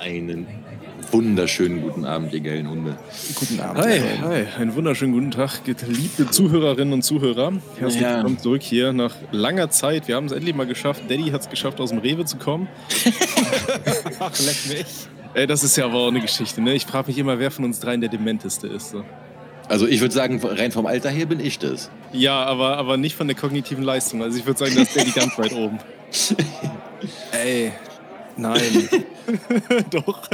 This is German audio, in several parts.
Einen wunderschönen guten Abend, ihr geilen Hunde. Guten Abend. Hi, hi, einen wunderschönen guten Tag, geliebte Zuhörerinnen und Zuhörer. Herzlich Ja. willkommen zurück hier nach langer Zeit. Wir haben es endlich mal geschafft. Daddy hat es geschafft, aus dem Rewe zu kommen. Ach, leck mich. Ey, das ist ja aber auch eine Geschichte, ne? Ich frage mich immer, wer von uns dreien der Dementeste ist. So. Also ich würde sagen, rein vom Alter her bin ich das. Ja, aber, aber nicht von der kognitiven Leistung. Also ich würde sagen, da ist Daddy ganz weit oben. Ey, nein. Doch.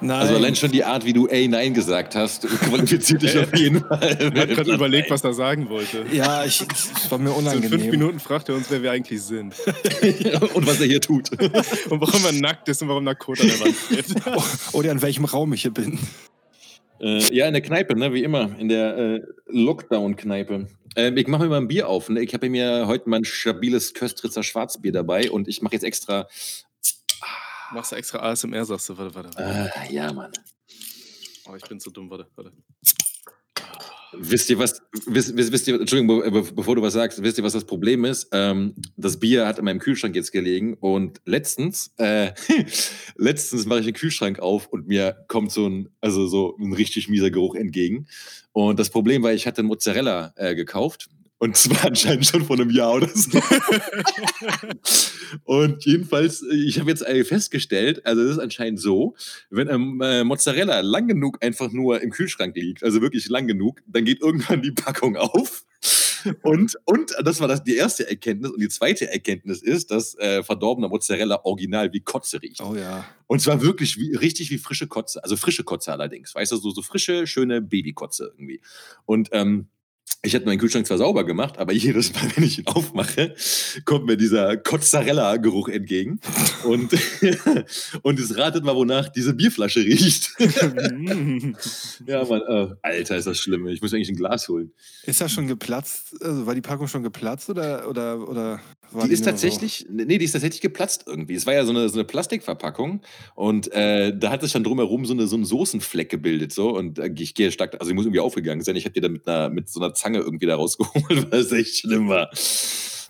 Nein. Also allein schon die Art, wie du ey nein gesagt hast, qualifiziert dich auf jeden Fall. Ich habe gerade überlegt, was er sagen wollte. ja, ich, es war mir So in unangenehm. fünf Minuten fragt er uns, wer wir eigentlich sind. Und was er hier tut. Und warum er nackt ist und warum Narkot an der Wand steht. Oder in welchem Raum ich hier bin. Äh, ja, in der Kneipe, ne? wie immer. In der äh, Lockdown-Kneipe. Ähm, ich mache mir mal ein Bier auf. Ne? Ich habe mir heute mein stabiles Köstritzer Schwarzbier dabei und ich mache jetzt extra. Machst du extra ASMR, sagst du. Warte, warte. warte. Ah, ja, Mann. Oh, ich bin zu dumm, warte, warte. Wisst ihr was? Wisst, wisst, wisst ihr, Entschuldigung, be be bevor du was sagst, wisst ihr, was das Problem ist? Ähm, das Bier hat in meinem Kühlschrank jetzt gelegen und letztens, äh, letztens mache ich den Kühlschrank auf und mir kommt so ein, also so ein richtig mieser Geruch entgegen. Und das Problem war, ich hatte Mozzarella äh, gekauft und zwar anscheinend schon vor einem Jahr oder so. und jedenfalls, ich habe jetzt äh, festgestellt, also es ist anscheinend so, wenn ähm, äh, Mozzarella lang genug einfach nur im Kühlschrank liegt, also wirklich lang genug, dann geht irgendwann die Packung auf. Und, und das war das, die erste Erkenntnis. Und die zweite Erkenntnis ist, dass äh, verdorbener Mozzarella original wie Kotze riecht. Oh ja. Und zwar wirklich wie, richtig wie frische Kotze. Also frische Kotze allerdings. Weißt du, so, so frische, schöne Babykotze irgendwie. Und ähm, ich hatte meinen Kühlschrank zwar sauber gemacht, aber jedes Mal, wenn ich ihn aufmache, kommt mir dieser Kotzarella-Geruch entgegen. Und, und es ratet mal, wonach diese Bierflasche riecht. ja, Mann, äh, Alter, ist das schlimm. Ich muss eigentlich ein Glas holen. Ist das schon geplatzt? Also war die Packung schon geplatzt oder, oder, oder Die ist tatsächlich, nee, die ist tatsächlich geplatzt irgendwie. Es war ja so eine, so eine Plastikverpackung und äh, da hat sich dann drumherum so eine, so ein Soßenfleck gebildet. So, und äh, ich gehe stark, also ich muss irgendwie aufgegangen sein. Ich habe die dann mit, einer, mit so einer Zange irgendwie da rausgeholt, weil es echt schlimm war.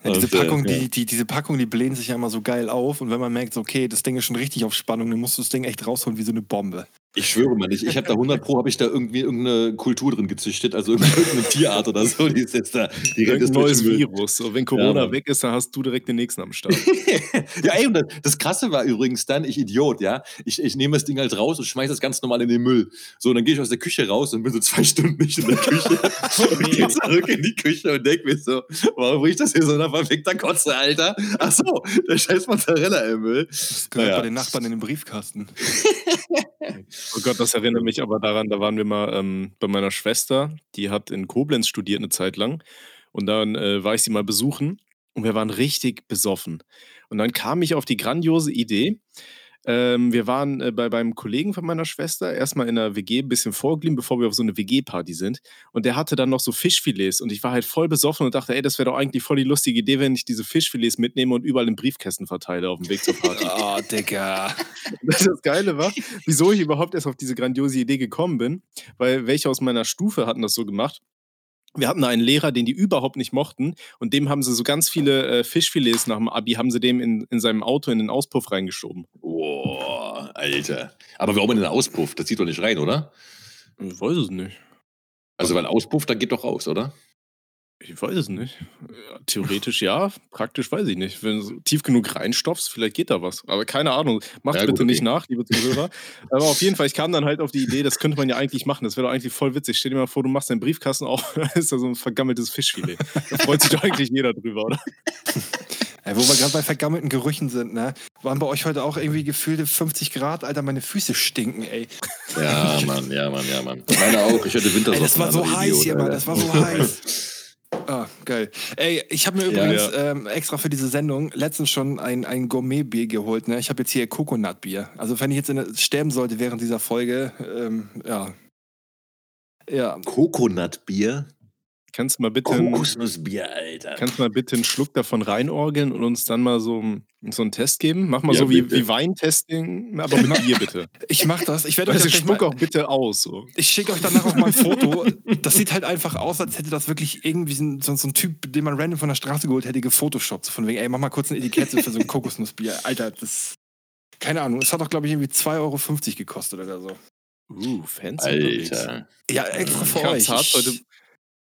Ja, diese, Und, äh, Packung, ja. die, die, diese Packung, die blähen sich ja immer so geil auf und wenn man merkt, so, okay, das Ding ist schon richtig auf Spannung, dann musst du das Ding echt rausholen wie so eine Bombe. Ich schwöre mal nicht, ich habe da 100 Pro, habe ich da irgendwie irgendeine Kultur drin gezüchtet, also irgendeine Tierart oder so, die ist jetzt da direkt das neues. Virus. So, wenn Corona Mann. weg ist, dann hast du direkt den nächsten am Start. ja, ey, und das, das Krasse war übrigens dann, ich Idiot, ja, ich, ich nehme das Ding halt raus und schmeiße das ganz normal in den Müll. So, und dann gehe ich aus der Küche raus und bin so zwei Stunden nicht in der Küche. und gehe zurück in die Küche und denke mir so, warum riecht das hier so nach verfickter Kotze, Alter? Ach so, der scheiß Mozzarella im Müll. Das gehört Naja. bei den Nachbarn in den Briefkasten. Oh Gott, das erinnert mich aber daran, da waren wir mal ähm, bei meiner Schwester, die hat in Koblenz studiert eine Zeit lang. Und dann äh, war ich sie mal besuchen und wir waren richtig besoffen. Und dann kam ich auf die grandiose Idee. Ähm, wir waren äh, bei beim Kollegen von meiner Schwester erstmal in einer WG ein bisschen vorgeblieben, bevor wir auf so eine WG-Party sind. Und der hatte dann noch so Fischfilets und ich war halt voll besoffen und dachte, ey, das wäre doch eigentlich voll die lustige Idee, wenn ich diese Fischfilets mitnehme und überall in Briefkästen verteile auf dem Weg zur Party. Oh, Digga. Das Geile war, wieso ich überhaupt erst auf diese grandiose Idee gekommen bin, weil welche aus meiner Stufe hatten das so gemacht. Wir hatten einen Lehrer, den die überhaupt nicht mochten und dem haben sie so ganz viele äh, Fischfilets nach dem Abi, haben sie dem in, in seinem Auto in den Auspuff reingeschoben. Boah, Alter. Aber warum in den Auspuff? Das zieht doch nicht rein, oder? Ich weiß es nicht. Also, weil Auspuff, da geht doch raus, oder? Ich weiß es nicht. Ja, theoretisch ja, praktisch weiß ich nicht. Wenn du so tief genug reinstopfst, vielleicht geht da was. Aber keine Ahnung. Macht Ja, bitte gut, okay. nicht nach, liebe Zuhörer. Aber auf jeden Fall, ich kam dann halt auf die Idee, das könnte man ja eigentlich machen. Das wäre doch eigentlich voll witzig. Stell dir mal vor, du machst deinen Briefkasten auf, da ist da so ein vergammeltes Fischfilet. Da freut sich doch eigentlich jeder drüber, oder? Ey, wo wir gerade bei vergammelten Gerüchen sind, ne? Waren bei euch heute auch irgendwie gefühlte 50 Grad? Alter, meine Füße stinken, ey. Ja, Mann, ja, Mann, ja, Mann. Meine auch. Ich hatte Ey, Wintersocken. das war so heiß Idiot, hier, Mann. Das war so heiß. Ah, geil. Ey, ich habe mir Ja. übrigens Ähm, extra für diese Sendung letztens schon ein, ein Gourmet-Bier geholt. Ne? Ich habe jetzt hier Coconut-Bier. Also wenn ich jetzt in sterben sollte während dieser Folge, ähm, ja. Ja, Coconut-Bier? Kannst du mal bitte, einen- Kokosnussbier, Alter. kannst du mal bitte einen Schluck davon reinorgeln und uns dann mal so, einen- so einen Test geben? Mach mal Ja, so wie, bitte. wie Weintesting, aber mit Bier bitte. ich mach das. Ich werde euch Also das spuck mal, auch bitte aus. So. Ich schicke euch danach auch mal ein Foto. Das sieht halt einfach aus, als hätte das wirklich irgendwie so, ein- so, ein Typ, den man random von der Straße geholt hätte, gefotoshoppt. So von wegen, ey, mach mal kurz ein Etikett für so ein Kokosnussbier. Alter, das. Keine Ahnung, es hat doch, glaube ich, irgendwie 2,50 Euro gekostet oder so. Uh, fancy. Alter. Ja, extra für euch. hart heute.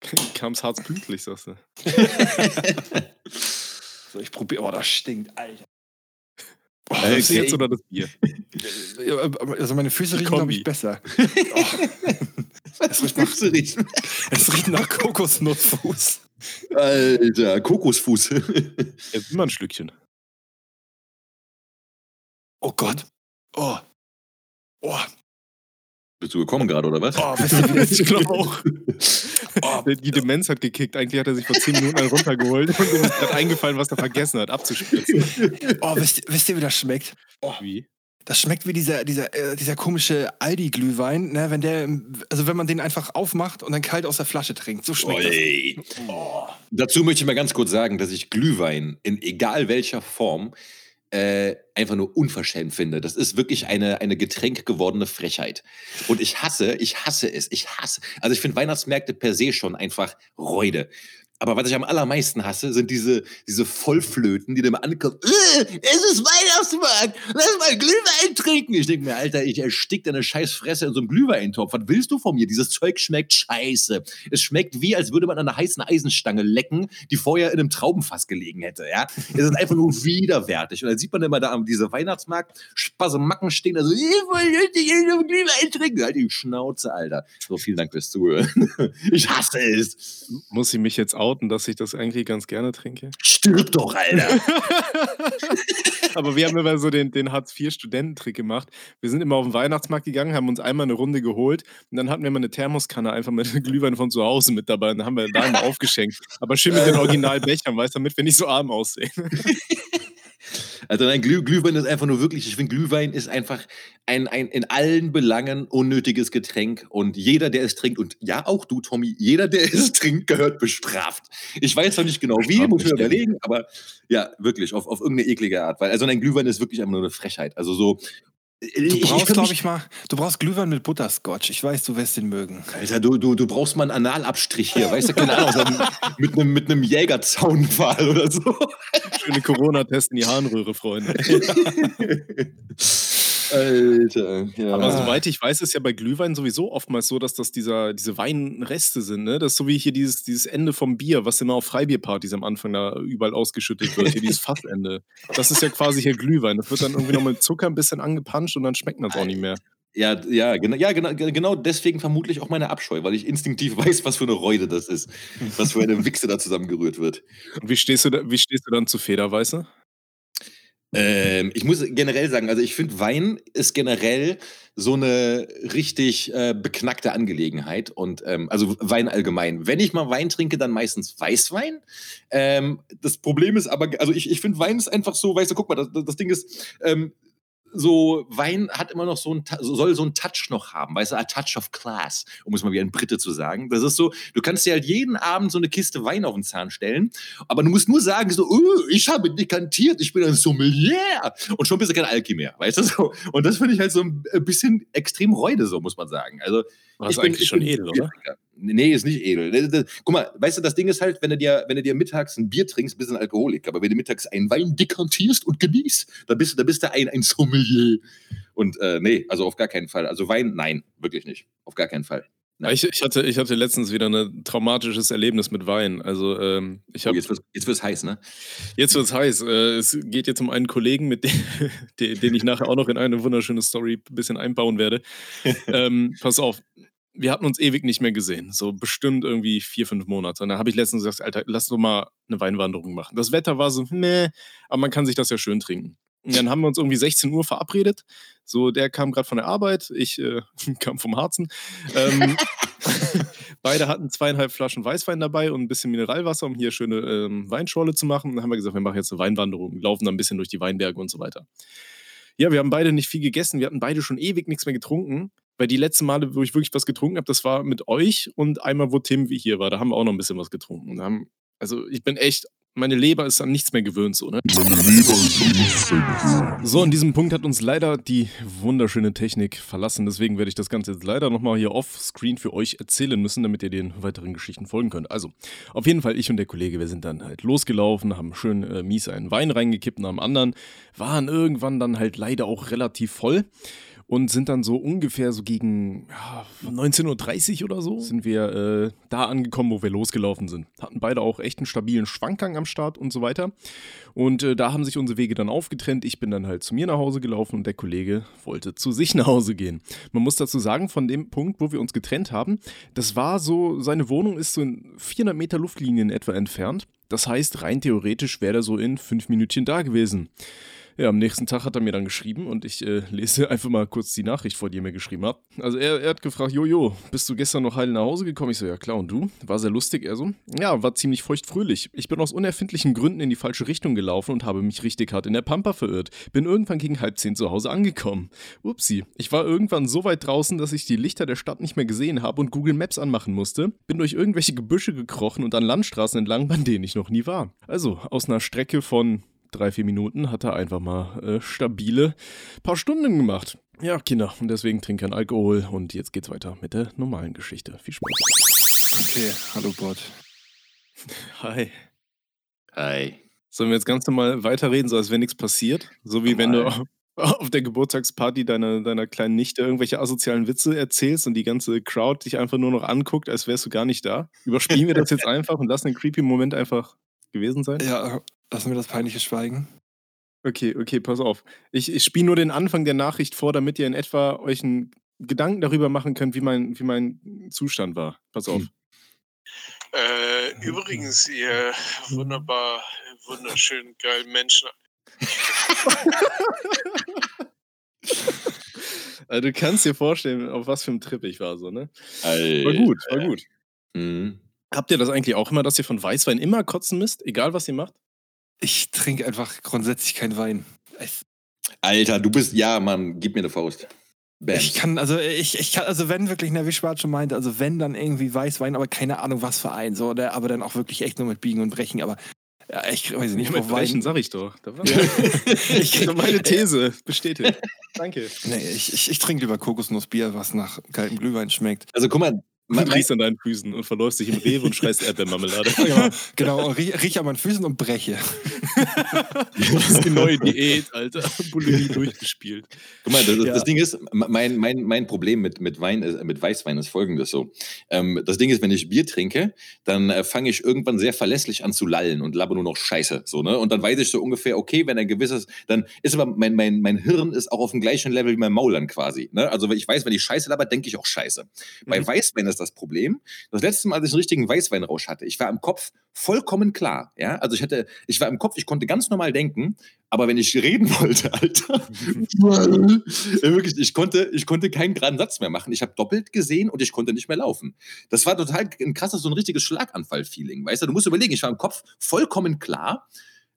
Kam's hart pünktlich, sagst du. So, ich probiere. Oh, das stinkt, Alter. Oh, Ey, Das jetzt oder das Bier? Ja, aber- Also meine Füße riechen, glaube ich, besser. Oh, Was riecht nach es riecht nach Kokosnussfuß. Alter, Kokosfuß. Jetzt immer ein Schlückchen. Oh Gott. Oh. Oh. Bist du gekommen gerade, oder was? Oh, wie das Ich glaube auch. Oh, Die Demenz hat gekickt. Eigentlich hat er sich vor 10 Minuten einen runtergeholt und ihm ist gerade eingefallen, was er vergessen hat, abzuspritzen. oh wisst, ihr- wisst ihr, wie das schmeckt? Wie? Das schmeckt wie dieser, dieser, äh, dieser komische Aldi-Glühwein, ne? wenn der, also wenn man den einfach aufmacht und dann kalt aus der Flasche trinkt. So schmeckt das. Oi. Dazu möchte ich mal ganz kurz sagen, dass ich Glühwein in egal welcher Form äh, einfach nur unverschämt finde. Das ist wirklich eine, eine getränkgewordene Frechheit. Und ich hasse, ich hasse es. Ich hasse. Also ich finde Weihnachtsmärkte per se schon einfach Räude. Aber was ich am allermeisten hasse, sind diese, diese Vollflöten, die dann ankommen. "Äh, es ist Weihnachtsmarkt, lass mal Glühwein trinken. Ich denke mir, Alter, ich erstick deine scheiß Fresse in so einem Glühweintopf. Was willst du von mir? Dieses Zeug schmeckt scheiße. Es schmeckt wie, als würde man an einer heißen Eisenstange lecken, die vorher in einem Traubenfass gelegen hätte. Ja? Es ist einfach nur widerwärtig. Und dann sieht man immer da am diese Weihnachtsmarkt, Spasemacken stehen, also ich wollte hier Glühwein trinken. Halt die Schnauze, Alter. So, vielen Dank fürs Zuhören. Ich hasse es. Muss ich mich jetzt outen, dass ich das eigentlich ganz gerne trinke? Stirb doch, Alter. Aber wir haben immer so den, den Hartz-IV-Studententrick gemacht. Wir sind immer auf den Weihnachtsmarkt gegangen, haben uns einmal eine Runde geholt und dann hatten wir immer eine Thermoskanne einfach mit Glühwein von zu Hause mit dabei und dann haben wir da immer aufgeschenkt. Aber schön mit den Originalbechern, weißt du, damit wir nicht so arm aussehen. Also nein, Glüh Glühwein ist einfach nur wirklich, ich finde, Glühwein ist einfach ein, ein in allen Belangen unnötiges Getränk und jeder, der es trinkt, und ja, auch du, Tommy, jeder, der es trinkt, gehört bestraft. Ich weiß noch nicht genau wie, muss ich mir überlegen, aber ja, wirklich, auf, auf irgendeine eklige Art. Weil, also ein Glühwein ist wirklich einfach nur eine Frechheit. Also so. Du brauchst, glaube ich, mal, du brauchst Glühwein mit Butterscotch. Ich weiß, du wirst den mögen. Alter, du, du, du brauchst mal einen Analabstrich hier, weißt du, keine Ahnung, mit einem mit einem Jägerzaunpfahl oder so. Schöne Corona-Test in die Harnröhre, Freunde. Alter, ja. Aber soweit ich weiß, ist ja bei Glühwein sowieso oftmals so, dass das dieser, diese Weinreste sind. Ne? Das ist so wie hier dieses, dieses Ende vom Bier, was immer auf Freibierpartys am Anfang da überall ausgeschüttet wird. Hier dieses Fassende. Das ist ja quasi hier Glühwein. Das wird dann irgendwie noch mit Zucker ein bisschen angepanscht und dann schmeckt das auch nicht mehr. Ja, ja, genau, ja genau, genau deswegen vermutlich auch meine Abscheu, weil ich instinktiv weiß, was für eine Räude das ist. Was für eine Wichse da zusammengerührt wird. Und wie stehst du, da, wie stehst du dann zu Federweiße? Ähm, ich muss generell sagen, also ich finde, Wein ist generell so eine richtig äh, beknackte Angelegenheit. Und ähm, also Wein allgemein. Wenn ich mal Wein trinke, dann meistens Weißwein. Ähm, das Problem ist aber, also ich, ich finde, Wein ist einfach so, weißt du, guck mal, das, das Ding ist, ähm, so Wein hat immer noch so ein, soll so einen Touch noch haben, weißt du, a touch of class, um es mal wie ein Brite zu sagen. Das ist so, du kannst dir halt jeden Abend so eine Kiste Wein auf den Zahn stellen, aber du musst nur sagen so, oh, ich habe dekantiert, ich bin ein Sommelier und schon bist du kein Alki mehr, weißt du so. Und das finde ich halt so ein bisschen extrem räude, so muss man sagen. Also Das ist ich bin- eigentlich ich schon bin edel, oder? Nee, ist nicht edel. Guck mal, weißt du, das Ding ist halt, wenn du dir, wenn du dir mittags ein Bier trinkst, bist du ein Alkoholiker. Aber wenn du mittags einen Wein dekantierst und genießt, dann bist du, dann bist du ein, ein Sommelier. Und äh, nee, also auf gar keinen Fall. Also Wein, nein, wirklich nicht. Auf gar keinen Fall. Ich, ich, hatte, ich hatte letztens wieder ein traumatisches Erlebnis mit Wein. Also ähm, ich Oh, habe jetzt wird jetzt wird's heiß, ne? Jetzt wird's heiß. Äh, es geht jetzt um einen Kollegen, mit dem, den, den ich nachher auch noch in eine wunderschöne Story ein bisschen einbauen werde. ähm, pass auf, wir hatten uns ewig nicht mehr gesehen. So bestimmt irgendwie vier, fünf Monate. Und da habe ich letztens gesagt, Alter, lass doch mal eine Weinwanderung machen. Das Wetter war so, meh, aber man kann sich das ja schön trinken. Und dann haben wir uns irgendwie 16 Uhr verabredet. So, der kam gerade von der Arbeit, ich äh, kam vom Harzen. Ähm, beide hatten zweieinhalb Flaschen Weißwein dabei und ein bisschen Mineralwasser, um hier schöne ähm, Weinschorle zu machen. Und dann haben wir gesagt, wir machen jetzt eine Weinwanderung, laufen dann ein bisschen durch die Weinberge und so weiter. Ja, wir haben beide nicht viel gegessen, wir hatten beide schon ewig nichts mehr getrunken, weil die letzten Male, wo ich wirklich was getrunken habe, das war mit euch und einmal, wo Tim wie hier war, da haben wir auch noch ein bisschen was getrunken. Haben, also ich bin echt meine Leber ist an nichts mehr gewöhnt, so, ne? Meine Leber ist an nichts mehr gewöhnt. So, an diesem Punkt hat uns leider die wunderschöne Technik verlassen. Deswegen werde ich das Ganze jetzt leider nochmal hier off-screen für euch erzählen müssen, damit ihr den weiteren Geschichten folgen könnt. Also, auf jeden Fall, ich und der Kollege, wir sind dann halt losgelaufen, haben schön äh, mies einen Wein reingekippt nach dem anderen, waren irgendwann dann halt leider auch relativ voll und sind dann so ungefähr so gegen ja, 19.30 Uhr oder so sind wir äh, da angekommen, wo wir losgelaufen sind. Hatten beide auch echt einen stabilen Schwankgang am Start und so weiter. Und äh, da haben sich unsere Wege dann aufgetrennt. Ich bin dann halt zu mir nach Hause gelaufen und der Kollege wollte zu sich nach Hause gehen. Man muss dazu sagen, von dem Punkt, wo wir uns getrennt haben, das war so, seine Wohnung ist so in 400 Meter Luftlinien etwa entfernt. Das heißt, rein theoretisch wäre er so in fünf Minütchen da gewesen. Ja, am nächsten Tag hat er mir dann geschrieben und ich äh, lese einfach mal kurz die Nachricht vor, die er mir geschrieben hat. Also er, er hat gefragt, Jojo, bist du gestern noch heil nach Hause gekommen? Ich so, ja klar, und du? War sehr lustig, er so. Ja, war ziemlich feuchtfröhlich. Ich bin aus unerfindlichen Gründen in die falsche Richtung gelaufen und habe mich richtig hart in der Pampa verirrt. Bin irgendwann gegen halb zehn zu Hause angekommen. Upsi, ich war irgendwann so weit draußen, dass ich die Lichter der Stadt nicht mehr gesehen habe und Google Maps anmachen musste. Bin durch irgendwelche Gebüsche gekrochen und an Landstraßen entlang, bei denen ich noch nie war. Also, aus einer Strecke von drei, vier Minuten hat er einfach mal äh, stabile paar Stunden gemacht. Ja, Kinder, und deswegen trinken kein Alkohol. Und jetzt geht's weiter mit der normalen Geschichte. Viel Spaß. Okay, hallo Bot. Hi. Hi. Sollen wir jetzt ganz normal weiterreden, so als wenn nichts passiert? So wie wenn du auf der Geburtstagsparty deiner, deiner kleinen Nichte irgendwelche asozialen Witze erzählst und die ganze Crowd dich einfach nur noch anguckt, als wärst du gar nicht da. Überspielen wir das jetzt einfach und lassen den creepy Moment einfach gewesen sein? Ja, lassen wir das peinliche Schweigen. Okay, okay, pass auf. Ich, ich spiele nur den Anfang der Nachricht vor, damit ihr in etwa euch einen Gedanken darüber machen könnt, wie mein, wie mein Zustand war. Pass auf. Äh, übrigens, ihr wunderbar, wunderschön geilen Menschen. Also, du kannst dir vorstellen, auf was für einem Trip ich war, so, ne? Alter. War gut, war gut. Mhm. Habt ihr das eigentlich auch immer, dass ihr von Weißwein immer kotzen müsst, egal was ihr macht? Ich trinke einfach grundsätzlich keinen Wein. Ich, Alter, du bist, ja, Mann, gib mir eine Faust. Bam. ich kann, also ich, ich kann, also wenn wirklich, ne, wie Schwarz schon meinte, also wenn dann irgendwie Weißwein, aber keine Ahnung was für ein, so, der, aber dann auch wirklich echt nur mit Biegen und Brechen, aber ja, ich weiß nicht, mit auf Wein. Brechen, sag ich doch. Da war ich, ich, meine These bestätigt. Danke. Nee, ich, ich, ich trinke lieber Kokosnussbier, was nach kaltem Glühwein schmeckt. Also guck mal, Du mein, riechst an deinen Füßen und verläufst dich im Rewe und schreist Erdbeermarmelade. genau, genau, riech, riech an meinen Füßen und breche. Das ist die neue Diät, Alter. Bulimie durchgespielt. guck mal das, Ja. das Ding ist, mein, mein, mein Problem mit, mit, Wein, ist- mit Weißwein ist folgendes so. Ähm, das Ding ist, wenn ich Bier trinke, dann äh, fange ich irgendwann sehr verlässlich an zu lallen und labber nur noch Scheiße. So, ne? Und dann weiß ich so ungefähr, okay, wenn ein gewisses, dann ist aber mein, mein, mein Hirn ist auch auf dem gleichen Level wie mein Maul dann quasi. Ne? Also ich weiß, wenn ich Scheiße labber, denke ich auch Scheiße. Bei Mhm. Weißwein ist das Problem. Das letzte Mal, als ich einen richtigen Weißweinrausch hatte, ich war im Kopf vollkommen klar. Ja? Also ich hatte, ich war im Kopf, ich konnte ganz normal denken, aber wenn ich reden wollte, Alter, wirklich, ich konnte, ich konnte keinen geraden Satz mehr machen. Ich habe doppelt gesehen und ich konnte nicht mehr laufen. Das war total ein krasses, so ein richtiges Schlaganfall-Feeling. Weißt du, du musst überlegen, ich war im Kopf vollkommen klar,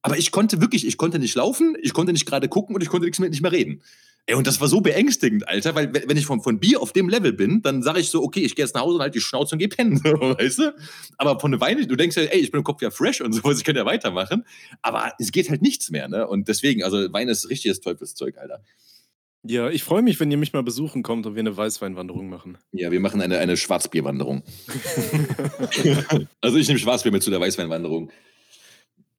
aber ich konnte wirklich, ich konnte nicht laufen, ich konnte nicht gerade gucken und ich konnte nichts mehr, nicht mehr reden. Ey, und das war so beängstigend, Alter, weil wenn ich von, von Bier auf dem Level bin, dann sage ich so, okay, ich gehe jetzt nach Hause und halt die Schnauze und gehe pennen, so, weißt du? Aber von der Wein, du denkst ja, ey, ich bin im Kopf ja fresh und sowas, ich kann ja weitermachen. Aber es geht halt nichts mehr, ne? Und deswegen, also Wein ist richtiges Teufelszeug, Alter. Ja, ich freue mich, wenn ihr mich mal besuchen kommt und wir eine Weißweinwanderung machen. Ja, wir machen eine, eine Schwarzbierwanderung. also ich nehme Schwarzbier mit zu der Weißweinwanderung.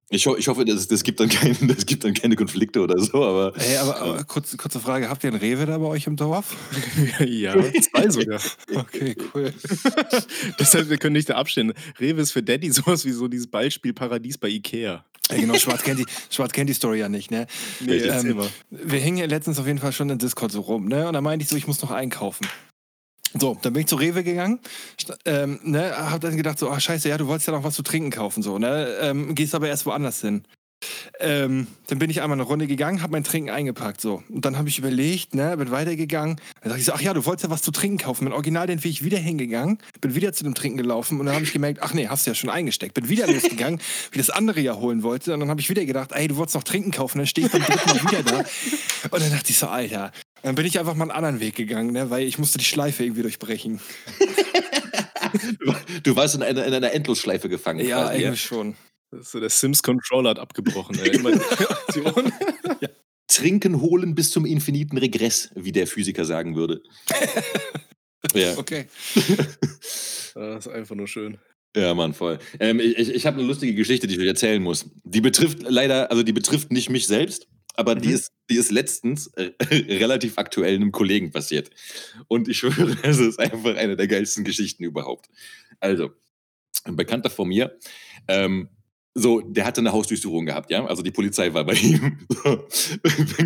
Ich, ho ich hoffe, das, das, gibt dann kein, das gibt dann keine Konflikte oder so, aber Ey, aber, aber kurz, kurze Frage, habt ihr einen Rewe da bei euch im Dorf? ja, zwei sogar. Okay, cool. Deshalb, wir können nicht da abstehen. Rewe ist für Daddy sowas wie so dieses Ballspiel-Paradies bei Ikea. Ja, genau, Schwarz kennt, die, Schwarz kennt die Story ja nicht, ne? Nee, Ähm. Wir hingen ja letztens auf jeden Fall schon in Discord so rum, ne? Und da meinte ich so, ich muss noch einkaufen. So, dann bin ich zu Rewe gegangen, ähm, ne, hab dann gedacht so, ach scheiße, ja, du wolltest ja noch was zu trinken kaufen, so, ne, ähm, gehst aber erst woanders hin. Ähm, dann bin ich einmal eine Runde gegangen, hab mein Trinken eingepackt, so. Und dann habe ich überlegt, ne, bin weitergegangen. Dann dachte ich so, ach ja, du wolltest ja was zu trinken kaufen. Mit Original den ich wieder hingegangen, bin wieder zu dem Trinken gelaufen und dann habe ich gemerkt, ach nee, hast du ja schon eingesteckt. Bin wieder losgegangen, wie das andere ja holen wollte. Und dann habe ich wieder gedacht, ey, du wolltest noch Trinken kaufen. Dann stehe ich beim dritten Mal wieder da. Und dann dachte ich so, Alter. Dann bin ich einfach mal einen anderen Weg gegangen, ne, weil ich musste die Schleife irgendwie durchbrechen. du warst in einer, in einer Endlosschleife gefangen. Ja, quasi, eigentlich schon. So der Sims-Controller hat abgebrochen. Ey. Immer die Aktion. Trinken, holen bis zum infiniten Regress, wie der Physiker sagen würde. ja. Okay. Das ist einfach nur schön. Ja, Mann, voll. Ähm, ich ich, ich habe eine lustige Geschichte, die ich euch erzählen muss. Die betrifft leider, also die betrifft nicht mich selbst, aber die, Mhm. ist, die ist letztens relativ aktuell einem Kollegen passiert. Und ich schwöre, es ist einfach eine der geilsten Geschichten überhaupt. Also, ein Bekannter von mir, ähm, so, der hatte eine Hausdurchsuchung gehabt, ja? Also die Polizei war bei ihm.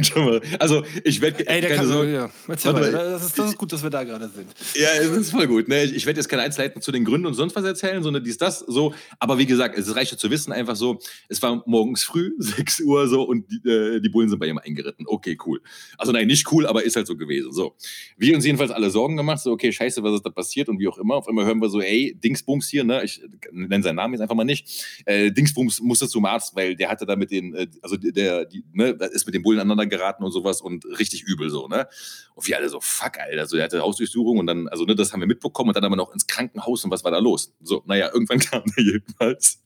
So. Also, ich werde Ey, der kann so, ja. Warte mal. mal, Das ist, das ist gut, dass wir da gerade sind. ja, es ist voll gut. Ne? Ich, ich werde jetzt keine Einzelheiten zu den Gründen und sonst was erzählen, sondern dies, das, so. Aber wie gesagt, es reicht ja zu wissen, einfach so, es war morgens früh, 6 Uhr so und die, äh, die Bullen sind bei ihm eingeritten. Okay, cool. Also nein, nicht cool, aber ist halt so gewesen. So. Wir uns jedenfalls alle Sorgen gemacht, so, okay, scheiße, was ist da passiert und wie auch immer. Auf einmal hören wir so, ey, Dingsbums hier, ne? Ich nenne seinen Namen jetzt einfach mal nicht. Äh, Dingsbums musste zum Arzt, weil der hatte da mit den, äh, also der, die, ne, ist mit den Bullen aneinander geraten und sowas und richtig übel so, ne? Und wir alle so, fuck, Alter. So, der hatte Hausdurchsuchung und dann, also, ne, das haben wir mitbekommen und dann aber noch ins Krankenhaus und was war da los? So, naja, irgendwann kam der jedenfalls.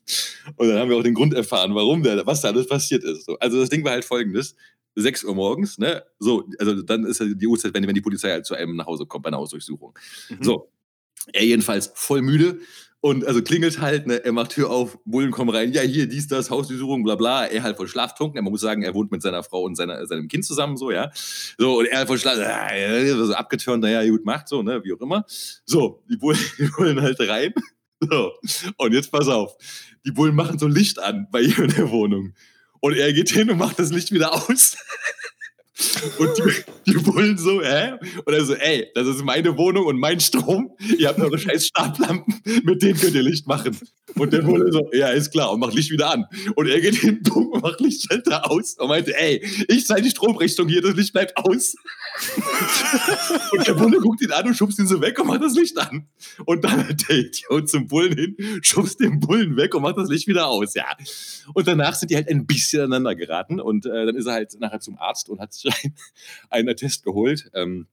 Und dann haben wir auch den Grund erfahren, warum der, was da alles passiert ist. So, also, das Ding war halt folgendes. 6 Uhr morgens, ne? So, also dann ist die Uhrzeit, wenn, wenn die Polizei halt zu einem nach Hause kommt bei einer Hausdurchsuchung. So, er jedenfalls voll müde und also klingelt halt, ne, er macht Tür auf, Bullen kommen rein, ja, hier, dies, das, Hausdurchsuchung, bla bla, er halt voll schlaftrunken, man muss sagen, er wohnt mit seiner Frau und seiner, seinem Kind zusammen, so, ja. So, und er halt voll schlaf, äh, so abgeturnt, naja, gut, macht so, ne, wie auch immer. So, die Bullen, die Bullen halt rein. So, und jetzt pass auf, die Bullen machen so Licht an bei ihm in der Wohnung. Und er geht hin und macht das Licht wieder aus. Und die, die Bullen so, hä? Und er so, ey, das ist meine Wohnung und mein Strom. Ihr habt eure scheiß Startlampen, mit denen könnt ihr Licht machen. Und der Bulle so, ja, ist klar, und macht Licht wieder an. Und er geht hin, und macht Lichtschalter aus und meinte, ey, ich zahle die Stromrechnung hier, das Licht bleibt aus. Und der Bulle guckt ihn an und schubst ihn so weg und macht das Licht an. Und dann hat der Idiot zum Bullen hin, schubst den Bullen weg und macht das Licht wieder aus, ja. Und danach sind die halt ein bisschen aneinander geraten und äh, dann ist er halt nachher zum Arzt und hat sich ein, einen Attest geholt. Ähm,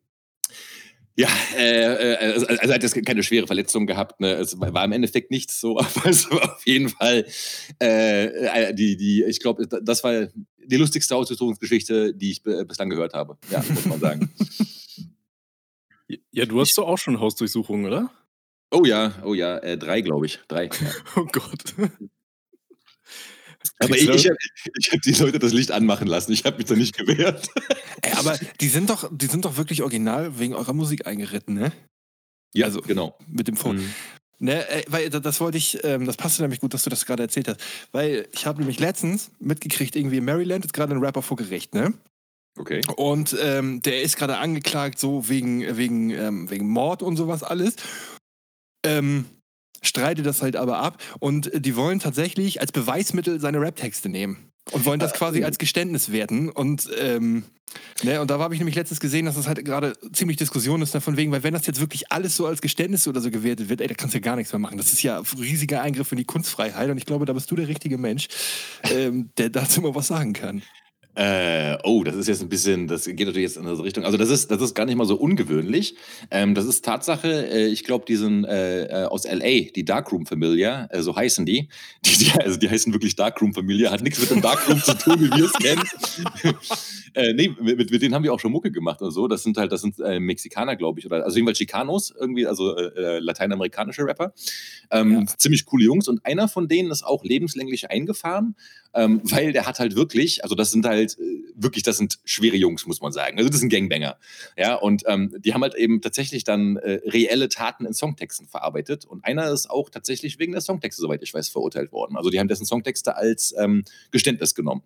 ja, äh, äh, also, also er hat jetzt keine schwere Verletzung gehabt. Ne? Es war war im Endeffekt nichts so, aber es war auf jeden Fall äh, äh, die, die, ich glaube, das war die lustigste Ausdurchsuchungsgeschichte, die ich be- bislang gehört habe. Ja, muss man sagen. Ja, du hast doch auch schon Hausdurchsuchungen, oder? Oh ja, oh ja, äh, drei, glaube ich. Drei. Ja. Oh Gott. Aber ich, ich habe hab die Leute das Licht anmachen lassen. Ich habe mich da nicht gewehrt. Ey, aber die sind doch, die sind doch wirklich original wegen eurer Musik eingeritten, ne? Ja, Also- genau. Mit dem Phone. Mhm. Ne, weil da- das wollte ich, ähm, das passte nämlich gut, dass du das gerade erzählt hast. Weil ich habe nämlich letztens mitgekriegt, irgendwie in Maryland ist gerade ein Rapper vor Gericht, ne? Okay. Und ähm, der ist gerade angeklagt, so wegen, wegen, ähm, wegen Mord und sowas alles. Ähm, streitet das halt aber ab. Und äh, die wollen tatsächlich als Beweismittel seine Rap-Texte nehmen. Und wollen das quasi als Geständnis werten. Und, ähm, ne, und da habe ich nämlich letztens gesehen, dass das halt gerade ziemlich Diskussion ist, ne, von wegen, weil wenn das jetzt wirklich alles so als Geständnis oder so gewertet wird, ey, da kannst du ja gar nichts mehr machen. Das ist ja ein riesiger Eingriff in die Kunstfreiheit. Und ich glaube, da bist du der richtige Mensch, ähm, der dazu mal was sagen kann. Äh, oh, das ist jetzt ein bisschen, das geht natürlich jetzt in diese Richtung. Also das ist, das ist gar nicht mal so ungewöhnlich. Ähm, das ist Tatsache, äh, ich glaube, die sind äh, äh, aus LA, die Darkroom Familia, äh, so heißen die. die, die also die heißen wirklich Darkroom Familia, hat nichts mit dem Darkroom zu tun, wie wir es kennen. äh, nee, mit, mit, denen haben wir auch schon Mucke gemacht und so. Das sind halt, das sind äh, Mexikaner, glaube ich, oder also jedenfalls Chicanos, irgendwie, also lateinamerikanische Rapper. Ähm, Ziemlich coole Jungs und einer von denen ist auch lebenslänglich eingefahren, ähm, weil der hat halt wirklich, also das sind halt äh, wirklich, das sind schwere Jungs, muss man sagen. Also das sind Gangbanger. Ja, und ähm, die haben halt eben tatsächlich dann äh, reelle Taten in Songtexten verarbeitet. Und einer ist auch tatsächlich wegen der Songtexte, soweit ich weiß, verurteilt worden. Also die haben dessen Songtexte als ähm, Geständnis genommen.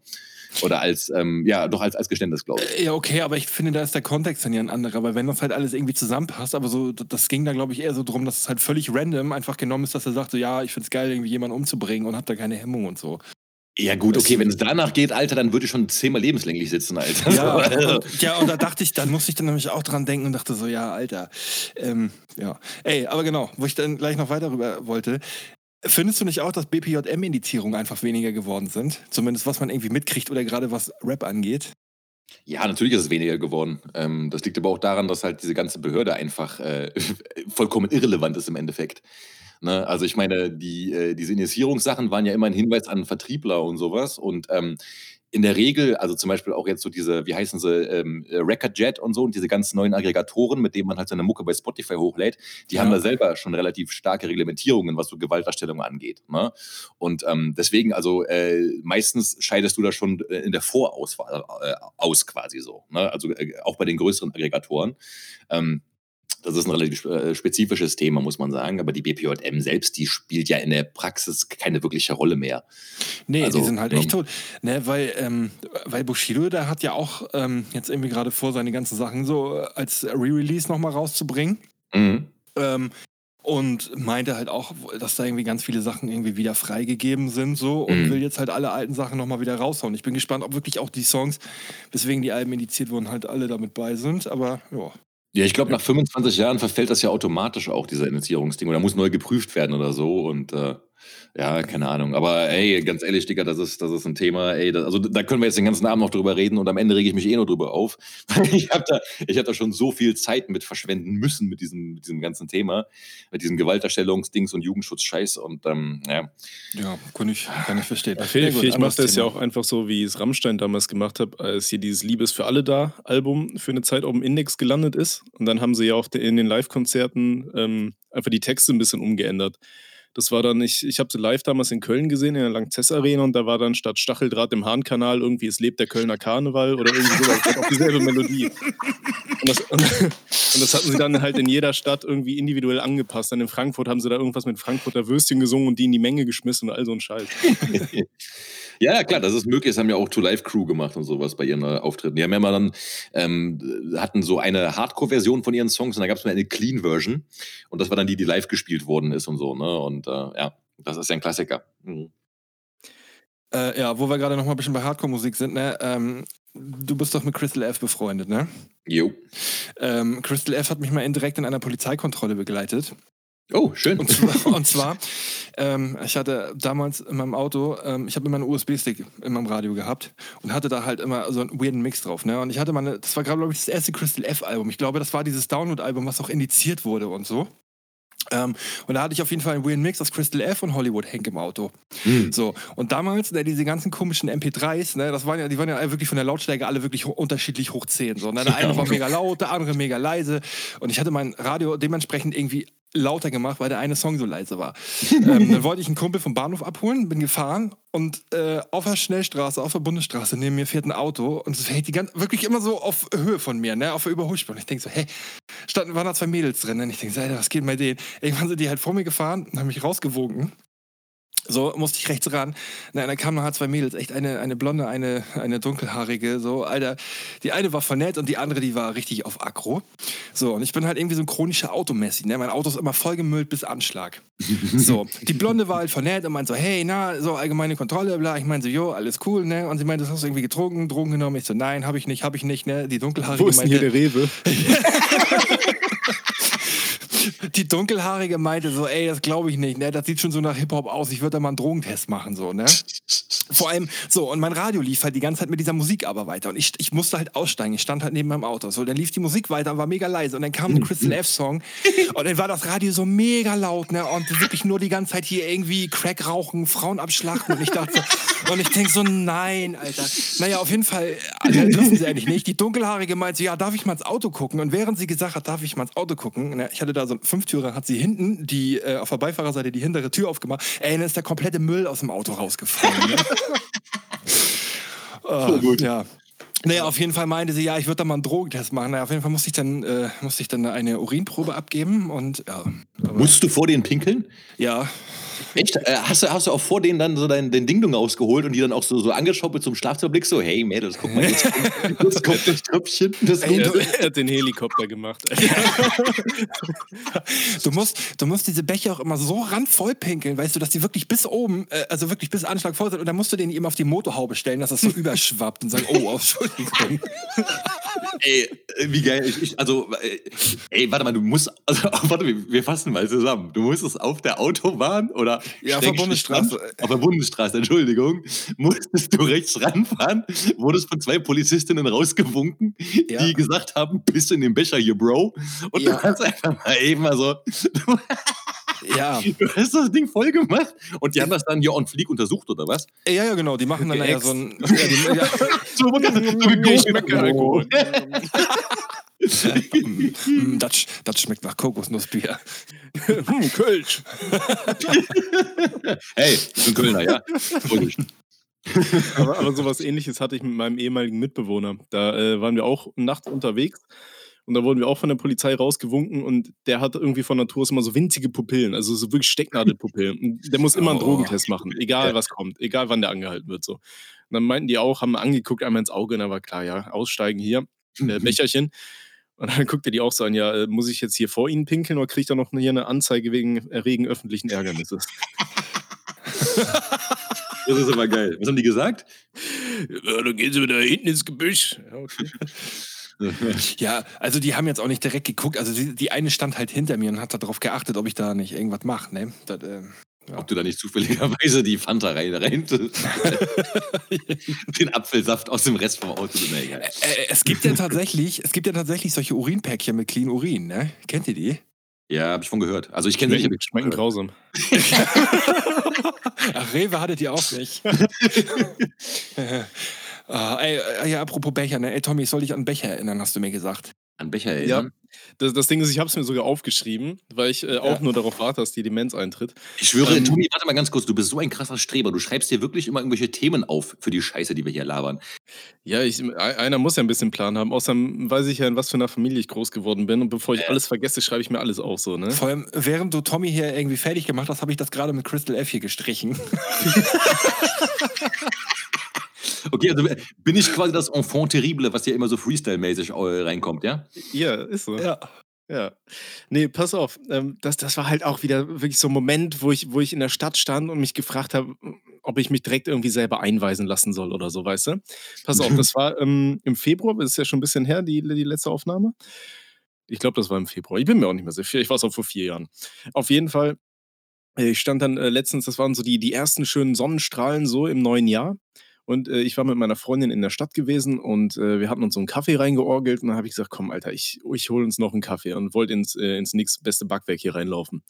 Oder als, ähm, ja, doch als, als Geständnis, glaube ich. Ja, okay, aber ich finde, da ist der Kontext dann ja ein anderer, weil wenn das halt alles irgendwie zusammenpasst, aber so, das ging da, glaube ich, eher so drum, dass es halt völlig random einfach genommen ist, dass er sagt, so, ja, ich finde es geil, irgendwie jemanden umzubringen und hab da keine Hemmung und so. Ja, gut, okay, wenn es danach geht, Alter, dann würde ich schon zehnmal lebenslänglich sitzen, Alter. Ja, und, ja, und da dachte ich, dann musste ich dann nämlich auch dran denken und dachte so, ja, Alter. Ähm, ja. Ey, aber genau, wo ich dann gleich noch weiter rüber wollte. Findest du nicht auch, dass BPJM-Indizierungen einfach weniger geworden sind? Zumindest was man irgendwie mitkriegt oder gerade was Rap angeht? Ja, natürlich ist es weniger geworden. Ähm, das liegt aber auch daran, dass halt diese ganze Behörde einfach äh, vollkommen irrelevant ist im Endeffekt. Ne? Also ich meine, die, äh, diese Initiierungssachen waren ja immer ein Hinweis an Vertriebler und sowas. Und ähm, in der Regel, also zum Beispiel auch jetzt so diese, wie heißen sie, ähm, äh, Recordjet und so und diese ganzen neuen Aggregatoren, mit denen man halt seine Mucke bei Spotify hochlädt, die haben Ja. da selber schon relativ starke Reglementierungen, was so Gewaltdarstellung angeht. Ne? Und ähm, deswegen, also äh, meistens scheidest du da schon äh, in der Vorauswahl äh, aus quasi so. Ne? Also äh, auch bei den größeren Aggregatoren. Ähm, das ist ein relativ äh, spezifisches Thema, muss man sagen. Aber die BPJM selbst, die spielt ja in der Praxis keine wirkliche Rolle mehr. Nee, Also, die sind halt echt tot. Ne, weil, ähm, weil Bushido, der hat ja auch ähm, jetzt irgendwie gerade vor, seine ganzen Sachen so äh, als Re-Release nochmal rauszubringen. Mhm. Ähm, und meinte halt auch, dass da irgendwie ganz viele Sachen irgendwie wieder freigegeben sind so und Mhm. will jetzt halt alle alten Sachen nochmal wieder raushauen. Ich bin gespannt, ob wirklich auch die Songs, weswegen die Alben indiziert wurden, halt alle damit bei sind. Aber ja. Ja, ich glaube, nach 25 Jahren verfällt das ja automatisch auch, dieser Initiierungsding. Oder muss neu geprüft werden oder so. Und äh, ja, keine Ahnung. Aber ey, ganz ehrlich, Digga, das ist, das ist ein Thema. Ey, das, also da können wir jetzt den ganzen Abend noch drüber reden und am Ende rege ich mich eh nur drüber auf. ich habe da, ich hab da schon so viel Zeit mit verschwenden müssen mit diesem, mit diesem ganzen Thema. Mit diesem Gewalterstellungsdings und Jugendschutzscheiß. Und ähm, ja. Ja, kann ich, kann ich verstehen. Ja, vielleicht anderes macht es ja auch einfach so, wie es Rammstein damals gemacht hat, als hier dieses Liebes für alle da Album für eine Zeit auf dem Index gelandet ist. Und dann haben sie ja auch in den Live-Konzerten ähm, einfach die Texte ein bisschen umgeändert. Das war dann, ich, ich habe sie live damals in Köln gesehen, in der Langzess Arena, und da war dann statt Stacheldraht im Hahnkanal irgendwie Es lebt der Kölner Karneval oder irgendwie sowas. Auch dieselbe Melodie. Und das, und, und das hatten sie dann halt in jeder Stadt irgendwie individuell angepasst. Dann in Frankfurt haben sie da irgendwas mit Frankfurter Würstchen gesungen und die in die Menge geschmissen und all so ein Scheiß. Ja, klar, das ist möglich. Das haben ja auch To Live Crew gemacht und sowas bei ihren äh, Auftritten. Die haben ja mal dann, ähm, hatten so eine Hardcore-Version von ihren Songs und da gab es mal eine Clean-Version. Und das war dann die, die live gespielt worden ist und so, ne? Und äh, ja, das ist ja ein Klassiker. Mhm. Äh, ja, wo wir gerade noch mal ein bisschen bei Hardcore-Musik sind, ne? Ähm, du bist doch mit Crystal F befreundet, ne? Jo. Ähm, Crystal F hat mich mal indirekt in einer Polizeikontrolle begleitet. Oh, schön. Und zwar, und zwar ähm, ich hatte damals in meinem Auto, ähm, ich habe immer einen USB-Stick in meinem Radio gehabt und hatte da halt immer so einen weirden Mix drauf. Ne? Und ich hatte mal, eine, das war glaube ich das erste Crystal F-Album. Ich glaube, das war dieses Download-Album, was auch indiziert wurde und so. Ähm, und da hatte ich auf jeden Fall einen weirden Mix aus Crystal F und Hollywood Hank im Auto. Mhm. So, und damals, ne, diese ganzen komischen MP3s, ne, das waren ja, die waren ja wirklich von der Lautstärke alle wirklich ho- unterschiedlich hoch 10. So, ne? Der eine war mega laut, der andere mega leise. Und ich hatte mein Radio dementsprechend irgendwie lauter gemacht, weil der eine Song so leise war. ähm, dann wollte ich einen Kumpel vom Bahnhof abholen, bin gefahren und äh, auf der Schnellstraße, auf der Bundesstraße, neben mir fährt ein Auto und es fährt die ganz, wirklich immer so auf Höhe von mir, ne, auf der Überholspur. Und ich denke so, hey, standen, waren da zwei Mädels drin. Und ich denke so, Alter, was geht bei denen? Irgendwann sind die halt vor mir gefahren und haben mich rausgewogen. So, musste ich rechts ran. Na, dann kamen noch zwei Mädels, echt eine, eine blonde, eine, eine dunkelhaarige. So, Alter, die eine war voll nett und die andere, die war richtig auf Aggro. So, und ich bin halt irgendwie so ein chronischer Automessi. Ne? Mein Auto ist immer vollgemüllt bis Anschlag. So, die Blonde war halt voll nett und meinte so, hey, na, so allgemeine Kontrolle, bla. Ich meinte so, jo, alles cool, ne? Und sie meinte, das hast du irgendwie getrunken, Drogen genommen. Ich so, nein, habe ich nicht, habe ich nicht, ne? Die dunkelhaarige Wo ist denn hier meinte, der Rewe? die dunkelhaarige meinte so, ey, das glaube ich nicht, ne? Das sieht schon so nach Hip-Hop aus. Ich würde da mal einen Drogentest machen, so, ne? Vor allem, so, und mein Radio lief halt die ganze Zeit mit dieser Musik aber weiter. Und ich, ich musste halt aussteigen. Ich stand halt neben meinem Auto. So, dann lief die Musik weiter und war mega leise. Und dann kam ein Crystal F-Song. Und dann war das Radio so mega laut, ne? Und wirklich nur die ganze Zeit hier irgendwie Crack rauchen, Frauen abschlachten. Und ich dachte so, und ich denk so, nein, Alter. Naja, auf jeden Fall, äh, dürfen sie eigentlich nicht. Die dunkelhaarige meinte so, ja, darf ich mal ins Auto gucken? Und während sie gesagt hat, darf ich mal ins Auto gucken, ne, ich hatte da so einen Fünftürer, hat sie hinten die, äh, auf der Beifahrerseite die hintere Tür aufgemacht. Ey, dann ist der komplette Müll aus dem Auto rausgefallen. Ne? Oh, gut. Ja. Naja, auf jeden Fall meinte sie, ja, ich würde da mal einen Drogentest machen. Naja, auf jeden Fall musste ich dann, äh, musste ich dann eine Urinprobe abgeben und ja. Musst du vor denen pinkeln? ja. Echt? Äh, hast, du, hast du auch vor denen dann so dein, den Ding-Dong ausgeholt und die dann auch so, so angeschaut mit so einem Schlafzimmerblick? So, hey Mädels, guck mal, jetzt kommt, jetzt kommt das Tröpfchen. Das Ey, Er, du- er hat den Helikopter gemacht. Du musst, du musst diese Becher auch immer so randvoll pinkeln, weißt du, dass die wirklich bis oben, äh, also wirklich bis Anschlag voll sind. Und dann musst du den eben auf die Motorhaube stellen, dass das so überschwappt und sagen, oh, Entschuldigung. Ey, äh, wie geil. Ich, ich, also, ey, warte mal, du musst, also, warte, wir, wir fassen mal zusammen. Du musst es auf der Autobahn oder Ja, auf der Bundesstraße. Auf der Bundesstraße, Entschuldigung. Musstest du rechts ranfahren, wurdest von zwei Polizistinnen rausgewunken, Ja. die gesagt haben, bist du in dem Becher hier, Bro? Und Ja. du kannst einfach mal eben mal so. Ja. Du hast das Ding voll gemacht und die haben das dann hier on fleek untersucht, oder was? Ja, ja, genau. Die machen dann ja so ein. Ja, die, ja, So, Geschmeckeralkohol. Mm, das, das schmeckt nach Kokosnussbier. Hm, Kölsch. Hey, ich bin Kölner, ja. Aber, aber sowas ähnliches hatte ich mit meinem ehemaligen Mitbewohner. Da äh, waren wir auch nachts unterwegs und da wurden wir auch von der Polizei rausgewunken und der hat irgendwie von Natur aus immer so winzige Pupillen, also so wirklich Stecknadelpupillen. Und der muss immer einen Oh. Drogentest machen, egal was kommt, egal wann der angehalten wird. So. Und dann meinten die auch, haben angeguckt, einmal ins Auge und dann war klar, ja, aussteigen hier, äh, Becherchen. Und dann guckte die auch so an, ja, äh, muss ich jetzt hier vor Ihnen pinkeln oder kriege ich da noch hier eine Anzeige wegen Erregen öffentlichen Ärgernisses? Das ist aber geil. Was haben die gesagt? Ja, dann gehen Sie wieder hinten ins Gebüsch. Ja, okay. Ja, also die haben jetzt auch nicht direkt geguckt. Also die, die eine stand halt hinter mir und hat darauf geachtet, ob ich da nicht irgendwas mache. Ne? Das, ähm, Ja. Ob du da nicht zufälligerweise die Fanta rein, rein den Apfelsaft aus dem Rest vom Auto. Äh, es gibt ja tatsächlich, es gibt ja tatsächlich solche Urinpäckchen mit Clean Urin, ne? Kennt ihr die? Ja, habe ich von gehört. Also ich kenne sie nicht. Schmecken, hab grausam. Ach, Rewe hattet ihr auch nicht. Ah, ey, äh, ja, apropos Becher, ne? Ey, Tommy, ich soll dich an Becher erinnern, hast du mir gesagt. An Becher Ja. erinnern. Das, das Ding ist, ich habe es mir sogar aufgeschrieben, weil ich äh, auch Ja. nur darauf warte, dass die Demenz eintritt. Ich schwöre, Ähm, Tommy, warte mal ganz kurz, du bist so ein krasser Streber. Du schreibst dir wirklich immer irgendwelche Themen auf für die Scheiße, die wir hier labern. Ja, ich, einer muss ja ein bisschen Plan haben. Außerdem weiß ich ja, in was für einer Familie ich groß geworden bin. Und bevor ich alles vergesse, schreibe ich mir alles auf so, ne? Vor allem, während du Tommy hier irgendwie fertig gemacht hast, habe ich das gerade mit Crystal F hier gestrichen. Okay, also bin ich quasi das Enfant terrible, was hier immer so Freestyle-mäßig äh, reinkommt, ja? Ja, ist so. Ja. Ja. Nee, pass auf. Ähm, das, das war halt auch wieder wirklich so ein Moment, wo ich, wo ich in der Stadt stand und mich gefragt habe, ob ich mich direkt irgendwie selber einweisen lassen soll oder so, weißt du? Pass auf, das war ähm, im Februar, das ist ja schon ein bisschen her, die, die letzte Aufnahme. Ich glaube, das war im Februar. Ich bin mir auch nicht mehr sicher. Ich war es auch vor vier Jahren. Auf jeden Fall, äh, ich stand dann äh, letztens, das waren so die, die ersten schönen Sonnenstrahlen so im neuen Jahr. Und äh, ich war mit meiner Freundin in der Stadt gewesen und äh, wir hatten uns so einen Kaffee reingeorgelt und dann habe ich gesagt, komm, Alter, ich, ich hole uns noch einen Kaffee und wollte ins, äh, ins nächstbeste Backwerk hier reinlaufen.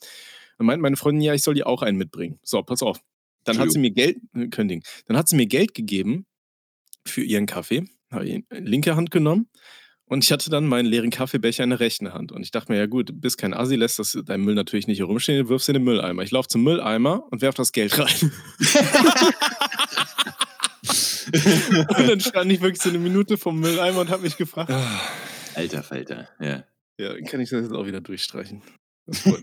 Dann meinte meine Freundin, ja, ich soll dir auch einen mitbringen. So, pass auf. Dann hat sie mir Geld, äh, kein Ding. Dann hat sie mir Geld gegeben für ihren Kaffee, habe ich in linke Hand genommen und ich hatte dann meinen leeren Kaffeebecher in der rechten Hand. Und ich dachte mir, ja gut, du bist kein Assi, lässt das, deinen Müll natürlich nicht hier rumstehen, wirfst in den Mülleimer. Ich laufe zum Mülleimer und werf das Geld rein. und dann stand ich wirklich so eine Minute vom Mülleimer und habe mich gefragt, Ah, Alter Falter, ja. ja, kann ich das jetzt auch wieder durchstreichen. So,